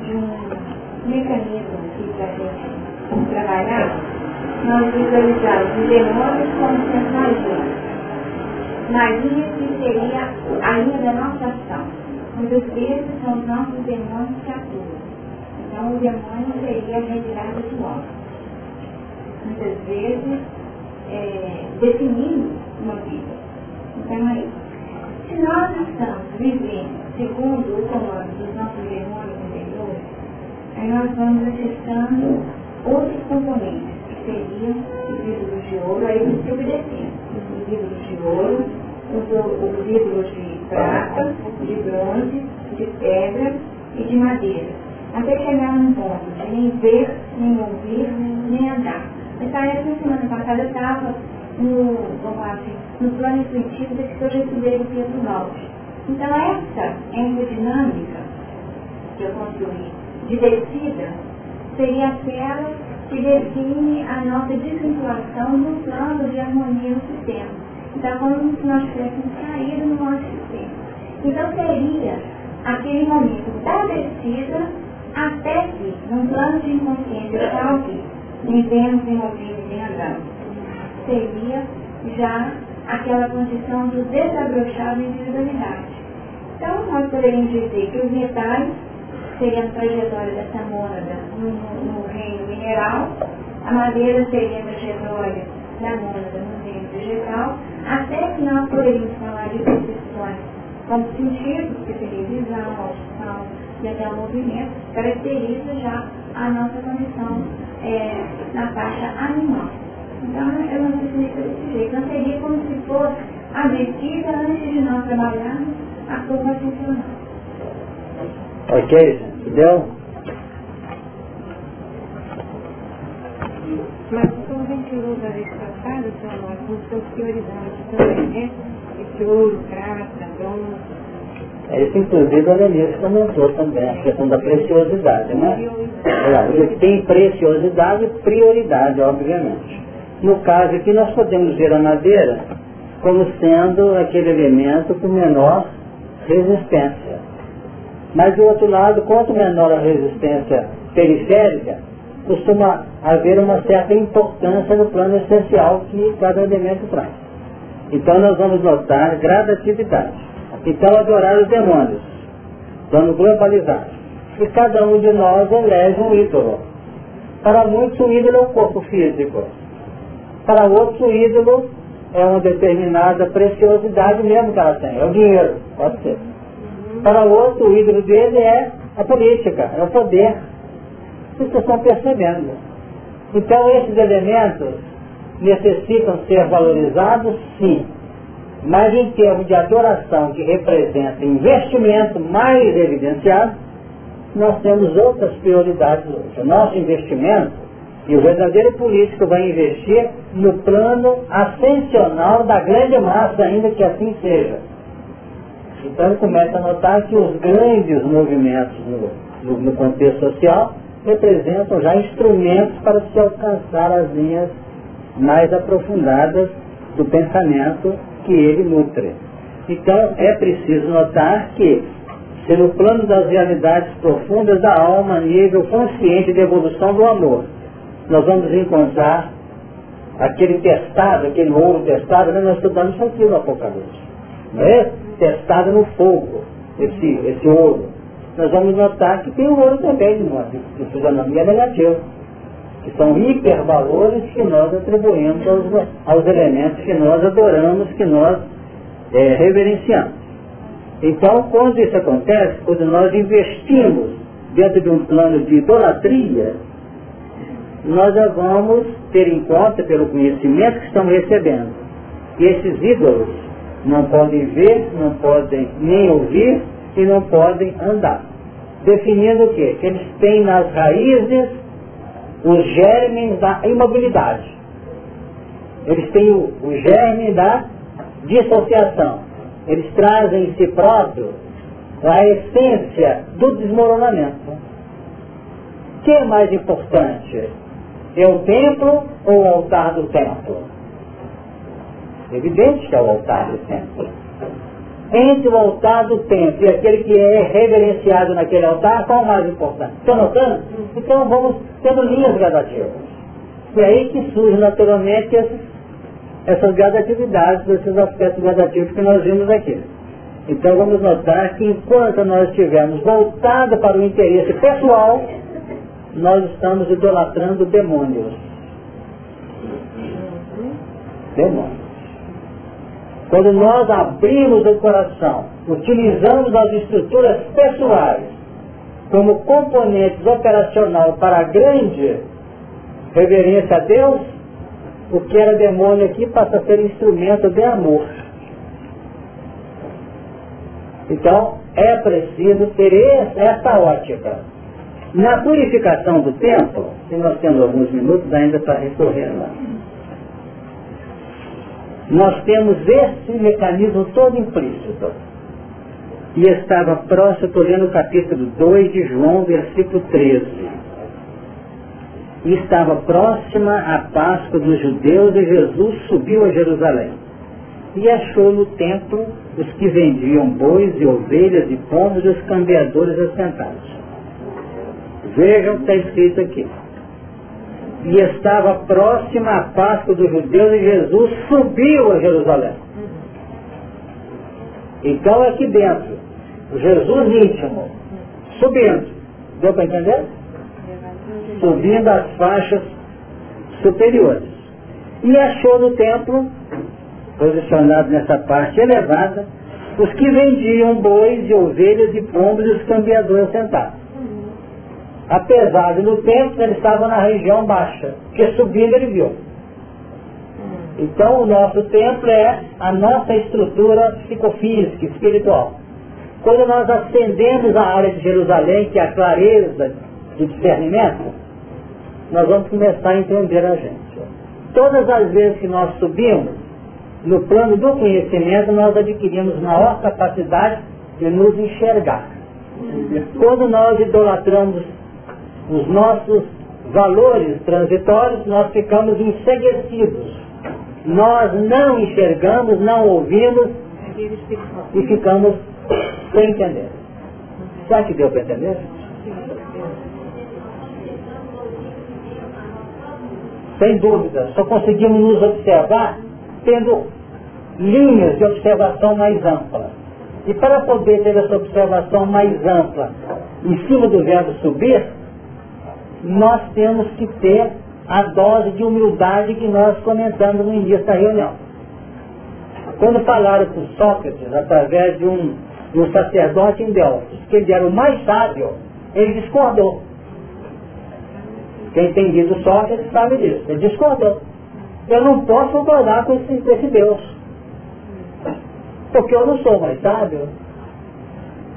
S2: de um mecanismo aqui para a gente trabalhar, nós visualizamos os demônios como sendo magia. Magia que seria a linha da nossa ação. Muitas vezes são os nossos demônios que atuam. Então o demônio seria a retirada do. Muitas vezes é, definindo uma vida. Então é isso. Se nós estamos vivendo segundo o comando dos nossos demônios interiores, aí nós vamos acessando outros componentes seriam os ídolos de ouro, aí eles se obedecendo. Os ídolos de ouro, os, os de prata, de bronze, de pedra e de madeira. Até chegar num ponto de nem ver, nem ouvir, nem andar. Que na semana passada eu estava no, vamos assim, no plano intuitivo desse que eu recebi do Pedro Norte. Então essa endodinâmica que eu construí de descida seria aquela que define a nossa desvinculação no plano de harmonia no sistema. Então, como se nós tivéssemos caído no nosso sistema. Então, seria aquele momento da descida até que, num plano de inconsciência tal que nem vemos, nem ouvimos, nem andamos, seria já aquela condição do desabrochar da individualidade. Então, nós poderíamos dizer que os metais seria a trajetória dessa mônada no, no, reino mineral, a madeira seria a trajetória da mônada no reino vegetal, até que nós poderíamos falar de percepções como sentidos, que seria visão, audição e até o movimento, caracteriza já a nossa condição é, na faixa animal. Então, eu não jeito. Não seria como se fosse a descida antes de nós trabalharmos, a curva funcionar.
S1: Ok, entendeu?
S2: Mas como a gente falou da vez passada, seu nós com suas prioridades também, né? Esse ouro, prata, bronze.
S1: É isso, inclusive, a Denise comentou também, a questão da preciosidade, né? É, tem preciosidade e prioridade, obviamente. No caso aqui, nós podemos ver a madeira como sendo aquele elemento com menor resistência. Mas do outro lado, quanto menor a resistência periférica, costuma haver uma certa importância no plano essencial que cada elemento traz. Então nós vamos notar gradatividade. Então adorar os demônios, vamos globalizar. E cada um de nós elege um ídolo. Para muitos o ídolo é o corpo físico. Para outros o ídolo é uma determinada preciosidade mesmo que ela tem. É o dinheiro, pode ser. Para outro, o ídolo dele é a política, é o poder. vocês estão percebendo. Então esses elementos necessitam ser valorizados, sim. Mas em termos de adoração que representa investimento mais evidenciado, nós temos outras prioridades hoje. O nosso investimento, e o verdadeiro político vai investir no plano ascensional da grande massa, ainda que assim seja. Então ele começa a notar que os grandes movimentos no, no, no contexto social representam já instrumentos para se alcançar as linhas mais aprofundadas do pensamento que ele nutre. Então é preciso notar que, se no plano das realidades profundas da alma, nível consciente de evolução do amor, nós vamos encontrar aquele testado, aquele ouro testado, né? nós estudamos aqui no Apocalipse. É? Testado no fogo, esse, esse ouro. Nós vamos notar que tem o ouro também de, de fisionomia negativa que são hipervalores que nós atribuímos aos, aos elementos que nós adoramos, que nós é, reverenciamos. Então, quando isso acontece, quando nós investimos dentro de um plano de idolatria, nós já vamos ter em conta, pelo conhecimento que estamos recebendo, que esses ídolos não podem ver, não podem nem ouvir e não podem andar. Definindo o quê? Que eles têm nas raízes os germes da imobilidade. Eles têm o, o germe da dissociação. Eles trazem em si próprio a essência do desmoronamento. O que é mais importante? É o templo ou o altar do templo? Evidente que é o altar do templo entre o altar do templo e aquele que é reverenciado naquele altar, qual é o mais importante? Estão notando? Então vamos tendo linhas gradativas. E aí que surgem naturalmente essas, essas gradatividades, esses aspectos gradativos que nós vimos aqui. Então vamos notar que enquanto nós estivermos voltados para o interesse pessoal, nós estamos idolatrando demônios. Demônios. Quando nós abrimos o coração, utilizamos as estruturas pessoais como componentes operacional para a grande reverência a Deus, o que era demônio aqui passa a ser instrumento de amor. Então, é preciso ter essa ótica. Na purificação do tempo, se nós temos alguns minutos ainda para recorrer lá nós temos esse mecanismo todo implícito. E estava próximo, estou lendo o capítulo 2 de João, versículo 13. E estava próxima a Páscoa dos judeus e Jesus subiu a Jerusalém. E achou no templo os que vendiam bois e ovelhas e pombos e os cambiadores assentados. Vejam o que está escrito aqui e estava próxima a Páscoa dos judeus e Jesus subiu a Jerusalém. Então aqui dentro, Jesus íntimo, subindo. Deu para entender? Subindo as faixas superiores. E achou no templo, posicionado nessa parte elevada, os que vendiam bois e ovelhas e pombos e os cambiadores sentados apesar de no tempo ele estava na região baixa, que subindo ele viu. Então o nosso templo é a nossa estrutura psicofísica, espiritual. Quando nós ascendemos a área de Jerusalém, que é a clareza de discernimento, nós vamos começar a entender a gente. Todas as vezes que nós subimos, no plano do conhecimento, nós adquirimos maior capacidade de nos enxergar. Quando nós idolatramos os nossos valores transitórios, nós ficamos enseguecidos. Nós não enxergamos, não ouvimos e ficamos sem entender. Será que deu para entender? Sem dúvida, só conseguimos nos observar tendo linhas de observação mais amplas. E para poder ter essa observação mais ampla em cima do verbo subir, nós temos que ter a dose de humildade que nós comentamos no início da reunião. Quando falaram com Sócrates, através de um, de um sacerdote em Delfos, que ele era o mais sábio, ele discordou. Quem tem lido Sócrates sabe disso. Ele discordou. Eu não posso concordar com esse, esse Deus. Porque eu não sou mais sábio.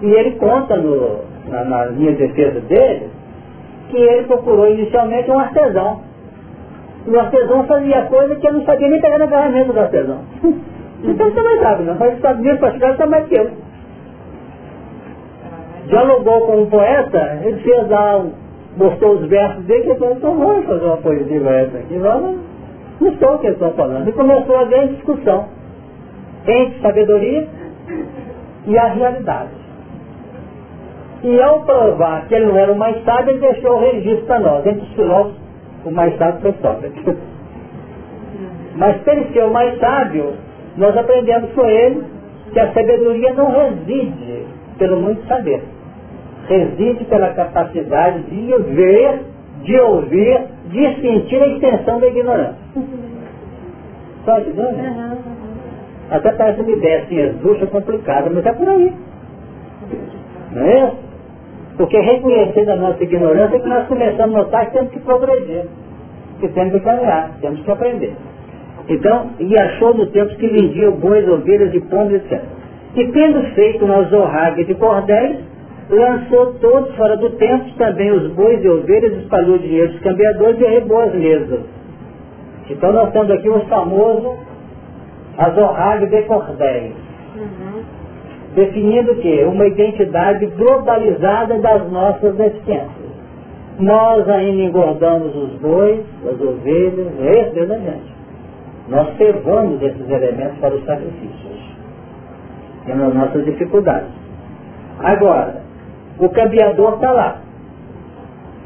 S1: E ele conta no, na, na defesa dele que ele procurou inicialmente um artesão. E o artesão fazia coisa que eu não sabia nem pegar na ferramenta do artesão. (laughs) então você não sabe, não. Mas sabe mesmo para chegar, está mais que eu. Dialogou com um poeta, ele fez lá, mostrou os versos dele, e falou, então vamos fazer uma poesia essa aqui, vamos. Não sei o que eles estão falando. E começou a grande discussão entre sabedoria e a realidade. E ao provar que ele não era o mais sábio, ele deixou o registro para nós. Entre os filósofos, o mais sábio foi Sócrates. Mas ele ser o mais sábio, nós aprendemos com ele que a sabedoria não reside pelo muito saber. Reside pela capacidade de ver, de ouvir, de sentir a extensão da ignorância. Só ajudando? Até parece uma ideia assim, esdrúxula, complicada, mas é por aí. Não é isso? Porque reconhecendo a nossa ignorância é que nós começamos a notar que temos que progredir, que temos que caminhar, temos que aprender. Então, e achou no tempo que vendiam bois, ovelhas e pombos, etc. E tendo feito uma zorraga de cordéis, lançou todos fora do templo, também os bois e ovelhas, espalhou dinheiro dos cambiadores e arrebou as mesas. Então nós temos aqui o famoso azorrague de cordéis. Uhum definindo o quê? Uma identidade globalizada das nossas deficiências. Nós ainda engordamos os bois, as ovelhas, esse da gente. Nós servamos esses elementos para os sacrifícios. Temos nossas dificuldades. Agora, o cambiador está lá.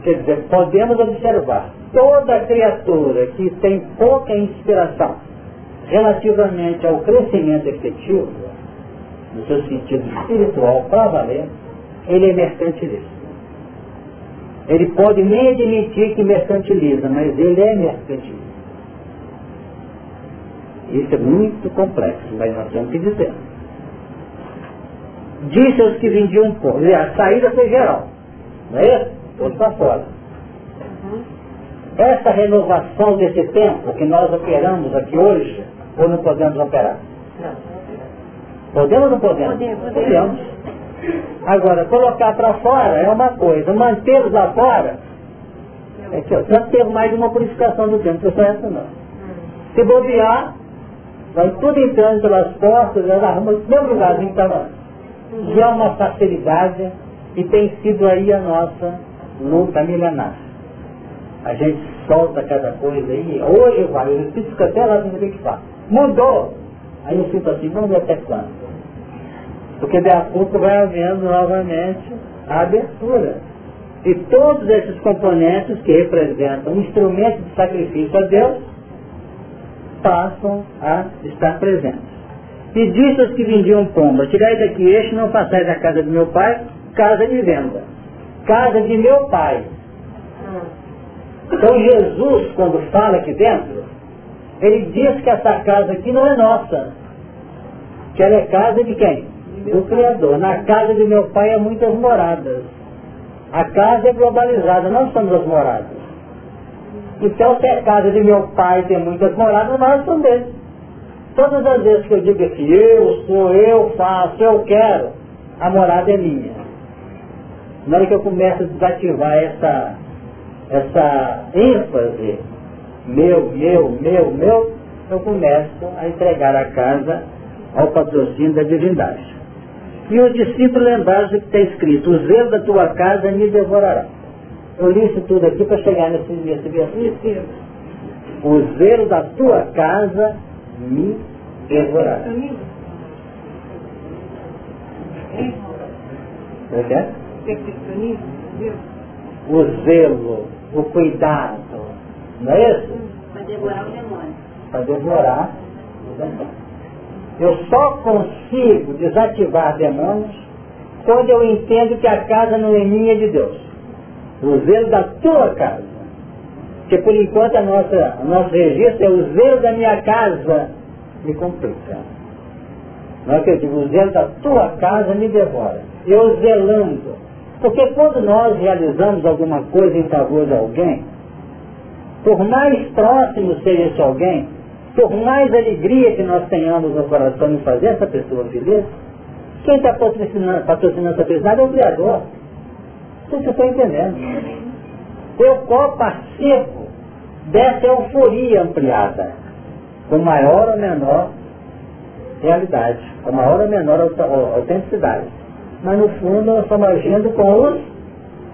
S1: Quer dizer, podemos observar toda criatura que tem pouca inspiração relativamente ao crescimento efetivo, no seu sentido espiritual, para valer, ele é mercantilista. Ele pode nem admitir que mercantiliza, mas ele é mercantilista. Isso é muito complexo, mas nós temos que dizer. Disse aos que vendiam pão. A saída foi geral. Não é isso? Todos para fora. Essa renovação desse tempo que nós operamos aqui hoje, ou não podemos operar? Não. Podemos ou não podemos? Podemos. podemos. Agora, colocar para fora é uma coisa, mantê-los lá fora, é que já teve mais de uma purificação do tempo, não essa não. Se bobear, vai tudo entrando pelas portas, ela arruma o mesmo lugarzinho que estava Já é uma facilidade e tem sido aí a nossa luta milenar. A gente solta cada coisa aí, hoje vai, eu fico até lá no que faz. Mudou! Aí eu sinto assim, vamos ver até quando. Porque de a pouco vai havendo novamente a abertura. E todos esses componentes que representam instrumentos de sacrifício a Deus passam a estar presentes. E disse aos que vendiam pomba, tirai daqui este, não passais a casa de meu pai, casa de venda. Casa de meu pai. Então Jesus, quando fala aqui dentro, ele diz que essa casa aqui não é nossa. Que ela é casa de quem? Do Criador. Na casa de meu pai há muitas moradas. A casa é globalizada, não somos as moradas. Então, se a casa de meu pai tem muitas moradas, nós somos dele. Todas as vezes que eu digo assim, eu sou, eu faço, eu quero, a morada é minha. Na hora que eu começo a desativar essa, essa ênfase, meu, meu, meu, meu, eu começo a entregar a casa ao patrocínio da divindade. E os discípulos lembraram do que está escrito, o zelo da tua casa me devorará. Eu li isso tudo aqui para chegar nesse, nesse versículo. O zelo da tua casa me devorará. É? O zelo, o cuidado, não é isso?
S4: Para devorar o demônio.
S1: Para devorar o demônio. Eu só consigo desativar demônios quando eu entendo que a casa não é minha, de Deus. O zelo da tua casa. Porque por enquanto a nossa, o nosso registro é o zelo da minha casa me complica. Não é que eu digo, o zelo da tua casa me devora. Eu zelando. Porque quando nós realizamos alguma coisa em favor de alguém, Por mais próximo seja esse alguém, por mais alegria que nós tenhamos no coração em fazer essa pessoa feliz, quem está patrocinando, patrocinando essa felicidade é o Criador. Vocês estão entendendo. Eu participo dessa euforia ampliada, com maior ou menor realidade, com maior ou menor autenticidade. Mas no fundo nós estamos agindo com os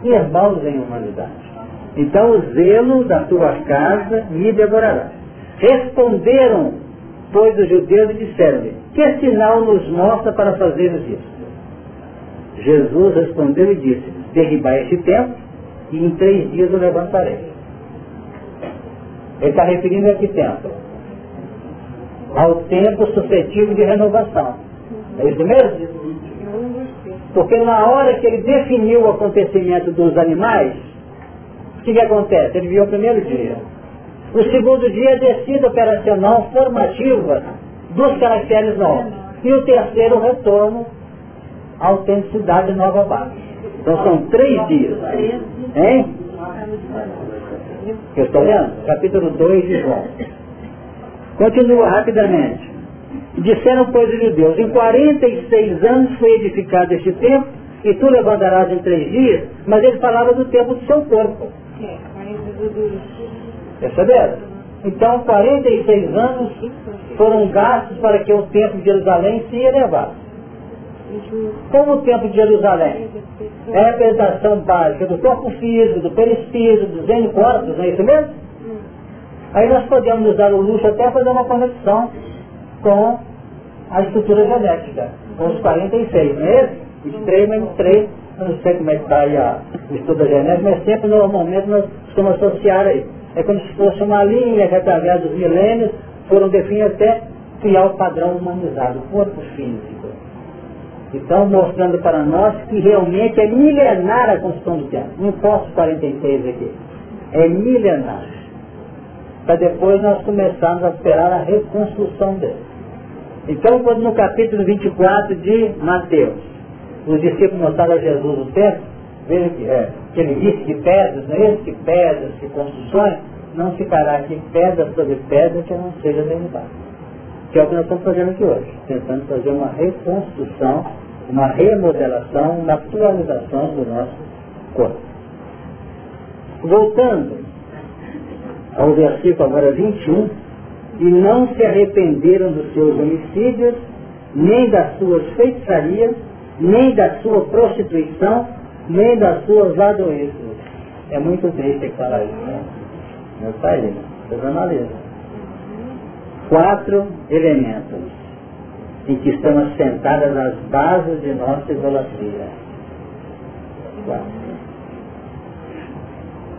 S1: irmãos em humanidade. Então o zelo da tua casa me devorará. Responderam, pois, os judeus e disseram-lhe, que sinal nos mostra para fazermos isso? Jesus respondeu e disse, derribai este templo e em três dias o levantarei. Ele está referindo a que templo? Ao tempo suscetível de renovação. É isso mesmo? Porque na hora que ele definiu o acontecimento dos animais, o que, que acontece? Ele viu o primeiro dia. O segundo dia, descida operacional formativa dos caracteres novos. E o terceiro, retorno à autenticidade nova base. Então são três dias. Hein? Eu estou lendo? Capítulo 2 de João. Continua rapidamente. Disseram, pois, os judeus, em 46 anos foi edificado este templo, e tu levantarás em três dias, mas ele falava do tempo do seu corpo. Perceberam? Então, 46 anos foram gastos para que o templo de Jerusalém se elevasse. Como o templo de Jerusalém é a representação básica do corpo físico, do perispírito, dos N corpos, não é isso mesmo? Aí nós podemos nos dar o luxo até fazer uma conexão com a estrutura genética, com os 46, não é esse? 23 menos 3, não sei como é que está aí a, da genética, mas sempre normalmente nós costumamos associar aí. É como se fosse uma linha que através dos milênios foram definir até criar o padrão humanizado, o corpo físico. Então, mostrando para nós que realmente é milenar a construção do templo. Não posso 46 aqui. É milenar. Para depois nós começarmos a esperar a reconstrução dele. Então, quando no capítulo 24 de Mateus, os discípulos mostraram a Jesus o templo, veja que, é, que ele disse que pedras, não é isso? Que pedras, que construções, não ficará aqui pedra sobre pedra que não seja derrubada. Que é o que nós estamos fazendo aqui hoje, tentando fazer uma reconstrução, uma remodelação, uma atualização do nosso corpo. Voltando ao versículo agora 21, e não se arrependeram dos seus homicídios, nem das suas feitiçarias, nem da sua prostituição, nem das suas ladoezas. É muito triste ter que falar isso, né? Meu pai, né? Você analisa. Quatro elementos em que estão assentadas as bases de nossa idolatria. Quatro.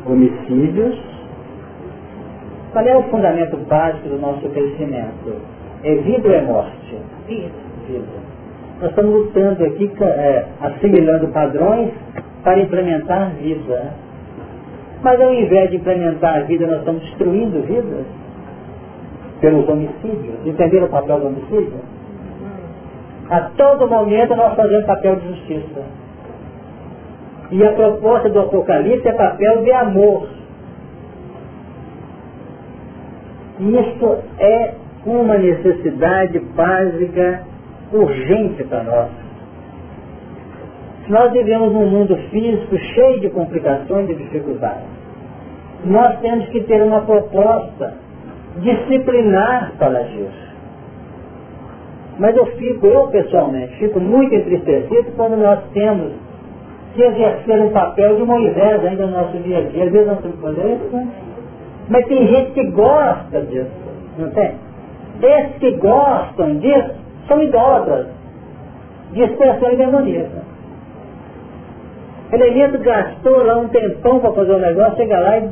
S1: Homicídios. Qual é o fundamento básico do nosso crescimento? É vida ou é morte? Vida. Vida. Nós estamos lutando aqui, é, assimilando padrões para implementar a vida. Mas ao invés de implementar a vida, nós estamos destruindo vidas pelos homicídios. Entenderam o papel do homicídio? A todo momento nós fazemos papel de justiça. E a proposta do Apocalipse é papel de amor. Isso é uma necessidade básica urgente para nós. Nós vivemos num mundo físico cheio de complicações e dificuldades. Nós temos que ter uma proposta disciplinar para agir. Mas eu fico, eu pessoalmente, fico muito entristecido quando nós temos que exercer um papel de Moisés ainda no nosso dia a dia. Às vezes nós temos que fazer isso, mas tem gente que gosta disso, não tem? Esses que gostam disso são idólatras de expressão demoníaca. Elemento gastou lá um tempão para fazer um negócio, chega lá e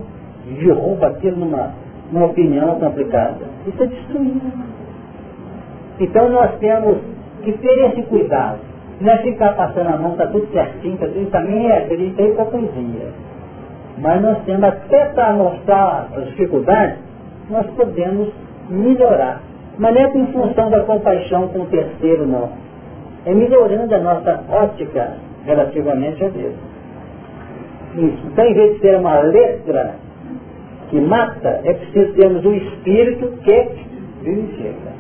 S1: derruba aquilo numa, numa opinião complicada. Isso é destruído. Então nós temos que ter esse cuidado. Não é ficar passando a mão, está tudo certinho, tá tudo, também é acredita em hipocrisia. Mas nós temos até para mostrar as dificuldades, nós podemos melhorar. Mas não é em função da compaixão com o terceiro, não. É melhorando a nossa ótica relativamente a Deus. Isso. Então, em vez de ser uma letra que mata, é preciso termos um espírito que vivifica.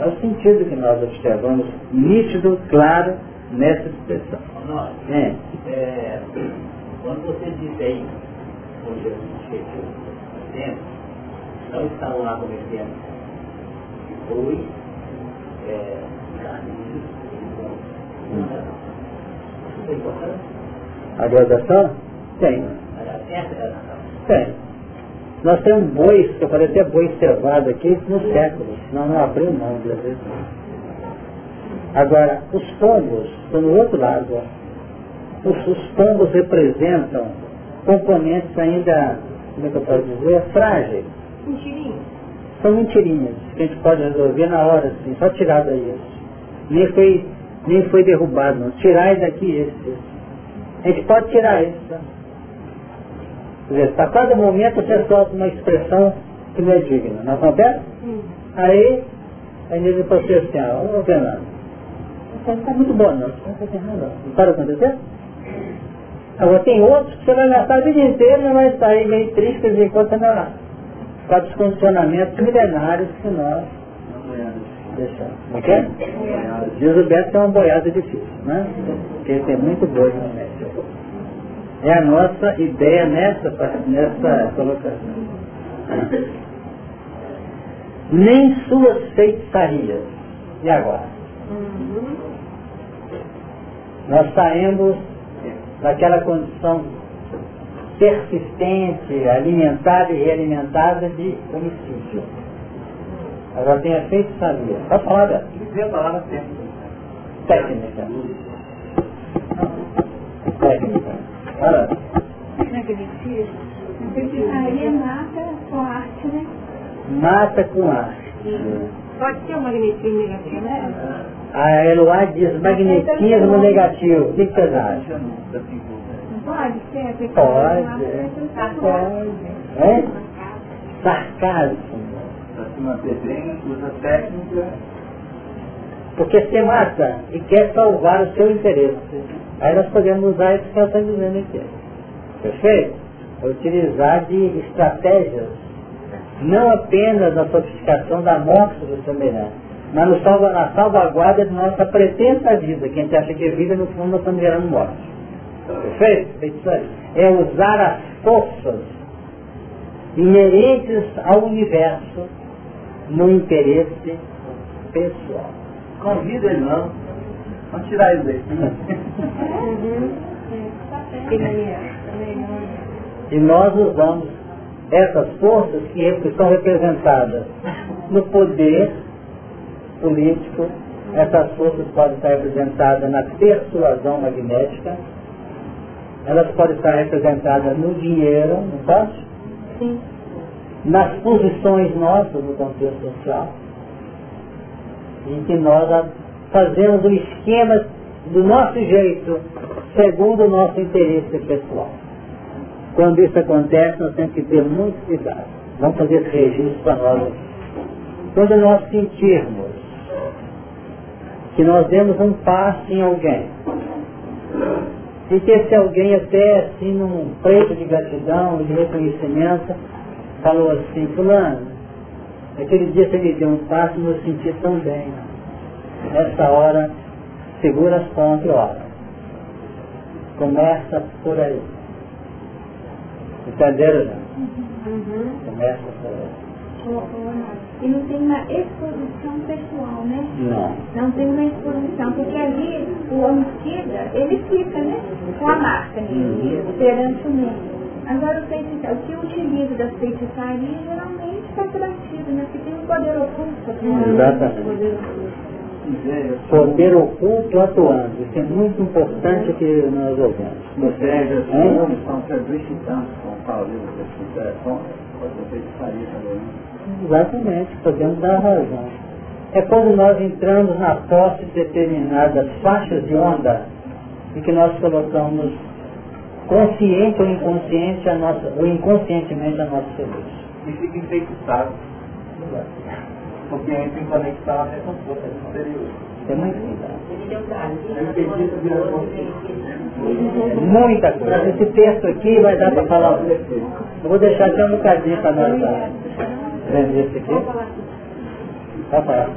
S1: É o sentido que nós observamos nítido, claro, nessa expressão.
S3: Nós, é. É, quando você diz aí, onde Jesus chegou, não estavam lá cometendo boi, é, carne,
S1: isso importante? A graduação? Tem. Tem. Nós temos bois, que eu falei até boi cevado aqui, no século, senão não abriu mão de vezes. Agora, os pombos estão no outro lado. Os, os pombos representam componentes ainda, como é que eu posso dizer, frágeis.
S4: Mentirinhas.
S1: São mentirinhas, que a gente pode resolver na hora, assim, só tirar daí esse. Nem foi, nem foi derrubado, não. Tirar daqui esse. A gente pode tirar esse. Tá? Dizer, a cada momento você solta uma expressão que não é digna. Não acontece? Sim. Aí, aí ele falou assim, ó, ô Fernando, você não está muito bom não, você não está errado não. Acontecer? Agora tem outros que você vai gastar a vida inteira e vai sair meio triste, dizer, enquanto não para os condicionamentos milenários que nós deixamos. Não quer? Diz o Beto que é uma boiada difícil, né? Porque tem muito boi no médio. É a nossa ideia nessa, nessa colocação. Nem suas feitiçarias. E agora? Nós saímos daquela condição persistente, alimentada e realimentada de homicídio. Agora tem a feitiçaria. Pode falar dela?
S3: Dizer a palavra técnica.
S1: Técnica. Técnica.
S2: Fala. Magnetismo. A feitiçaria mata com arte, né?
S1: Mata com arte.
S2: Pode ser um magnetismo negativo, né?
S1: A Eloá diz magnetismo negativo. O que vocês acham?
S2: Pode ser,
S1: pode. Pode. É? Sarcasmo.
S3: Se manter bem, usa técnica.
S1: Porque você mata e quer salvar o seu interesse. Aí nós podemos usar isso que ela está dizendo aqui. Perfeito? Utilizar de estratégias, não apenas na sofisticação da morte do semelhante, mas no salva, na salvaguarda de nossa pretensa vida, que a gente acha que é vida, no fundo nós estamos gerando morte. Perfeito? É usar as forças inerentes ao universo no interesse pessoal.
S3: Convida ele não. Vamos tirar ele daí.
S1: e nós usamos essas forças que são representadas no poder político, essas forças podem estar representadas na persuasão magnética, elas podem estar representadas no dinheiro, não pode?
S2: Sim.
S1: Nas posições nossas no contexto social, em que nós fazemos o esquema do nosso jeito, segundo o nosso interesse pessoal. Quando isso acontece, nós temos que ter muito cuidado. Vamos fazer esse registro para nós. Quando nós sentirmos que nós demos um passo em alguém, e que esse alguém até assim num preço de gratidão, de reconhecimento, falou assim, fulano, aquele dia você me deu um passo e eu senti tão bem. Nessa hora, segura as pontas e ora. Começa por aí. Entenderam, né?
S2: Uhum.
S1: Começa por aí.
S2: E não tem uma exposição pessoal, né?
S1: Não.
S2: Não tem uma exposição, porque ali o homicida, ele fica, né? Com a marca nele, uhum. perante o meio. Agora o feitiçário, o que utiliza das feitiçarias geralmente está batido, né? Porque tem um poder oculto. Né?
S1: Exatamente. Poder oculto. Poder oculto atuando. Isso é muito importante que nós ouvimos.
S3: Ou seja, são dois titãs, como fala o livro da pode ser feitiçaria também.
S1: Exatamente, podemos dar razão. É quando nós entramos na posse de determinadas faixas de onda e que nós colocamos consciente ou inconsciente a nossa, ou inconscientemente a nosso serviço.
S3: E fica enfeitiçado. Porque entra em conexão até com forças superiores.
S1: ter muito cuidado. Muita coisa. Esse texto aqui vai dar para falar. Eu vou deixar até um bocadinho para nós vendo esse aqui. Pode falar.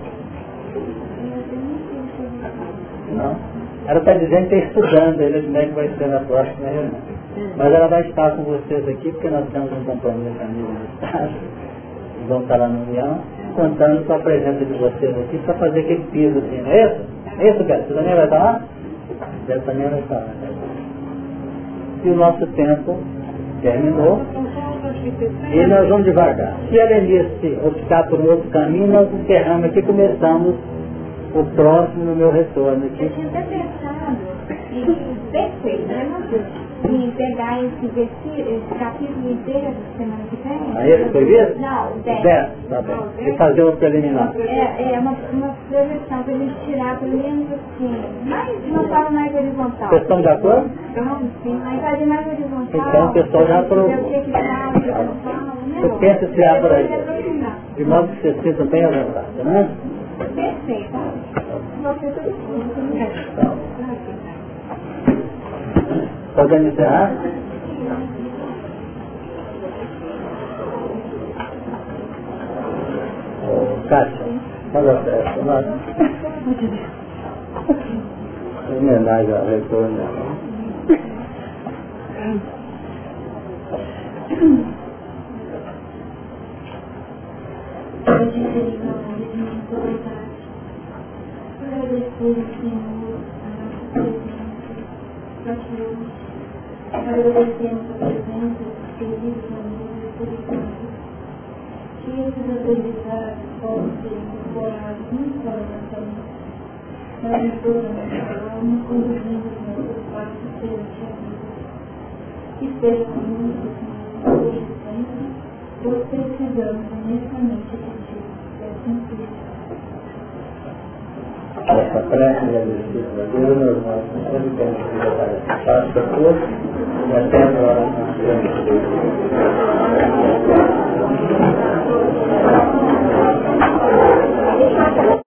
S1: Não? Ela está dizendo que está estudando ele como é que vai ser na próxima reunião. Mas ela vai estar com vocês aqui porque nós temos um compromisso amigo do Estado. Vamos estar lá no União, contando com a presença de vocês aqui para fazer aquele piso assim, não é isso? É isso, Beto? Você também vai estar lá? Beto também vai estar lá. E o nosso tempo terminou. E nós vamos devagar. Se a Lenice optar por um outro caminho, nós encerramos aqui começamos o próximo no meu retorno aqui.
S5: Eu tinha até pensado em perfeito, né? Em pegar esse, esse capítulo inteiro semana que vem.
S1: Aí ele foi ver?
S5: Não, o 10.
S1: 10, tá bem. E fazer um preliminar.
S5: É, é uma, uma projeção para a gente tirar pelo menos assim, mais, uma forma mais horizontal.
S1: Vocês estão de acordo?
S5: Então, sim, mas fazer mais horizontal.
S1: Então o pessoal já aprovou.
S5: que que que que não?
S1: Eu penso tirar por aí. De modo que vocês sintam bem à vontade, né?
S5: Perfeito. Você tudo tudo, né?
S1: Podemos encerrar? Ô, Kátia, fala a festa, nós. Homenagem ao retorno.
S5: Hoje seria uma Agradecer, Senhor, a nossa presença aqui hoje. Agradecemos a presença dos queridos amigos espirituais. Que esses aprendizados possam ser incorporados no coração, mas em toda a nossa alma, conduzindo os nossos passos perante a vida. Que esteja conosco, Senhor, hoje sempre, pois precisamos honestamente de
S1: essa prece e a justiça de Deus, nós sempre temos que voltar a fechar essa coisa e até agora nós temos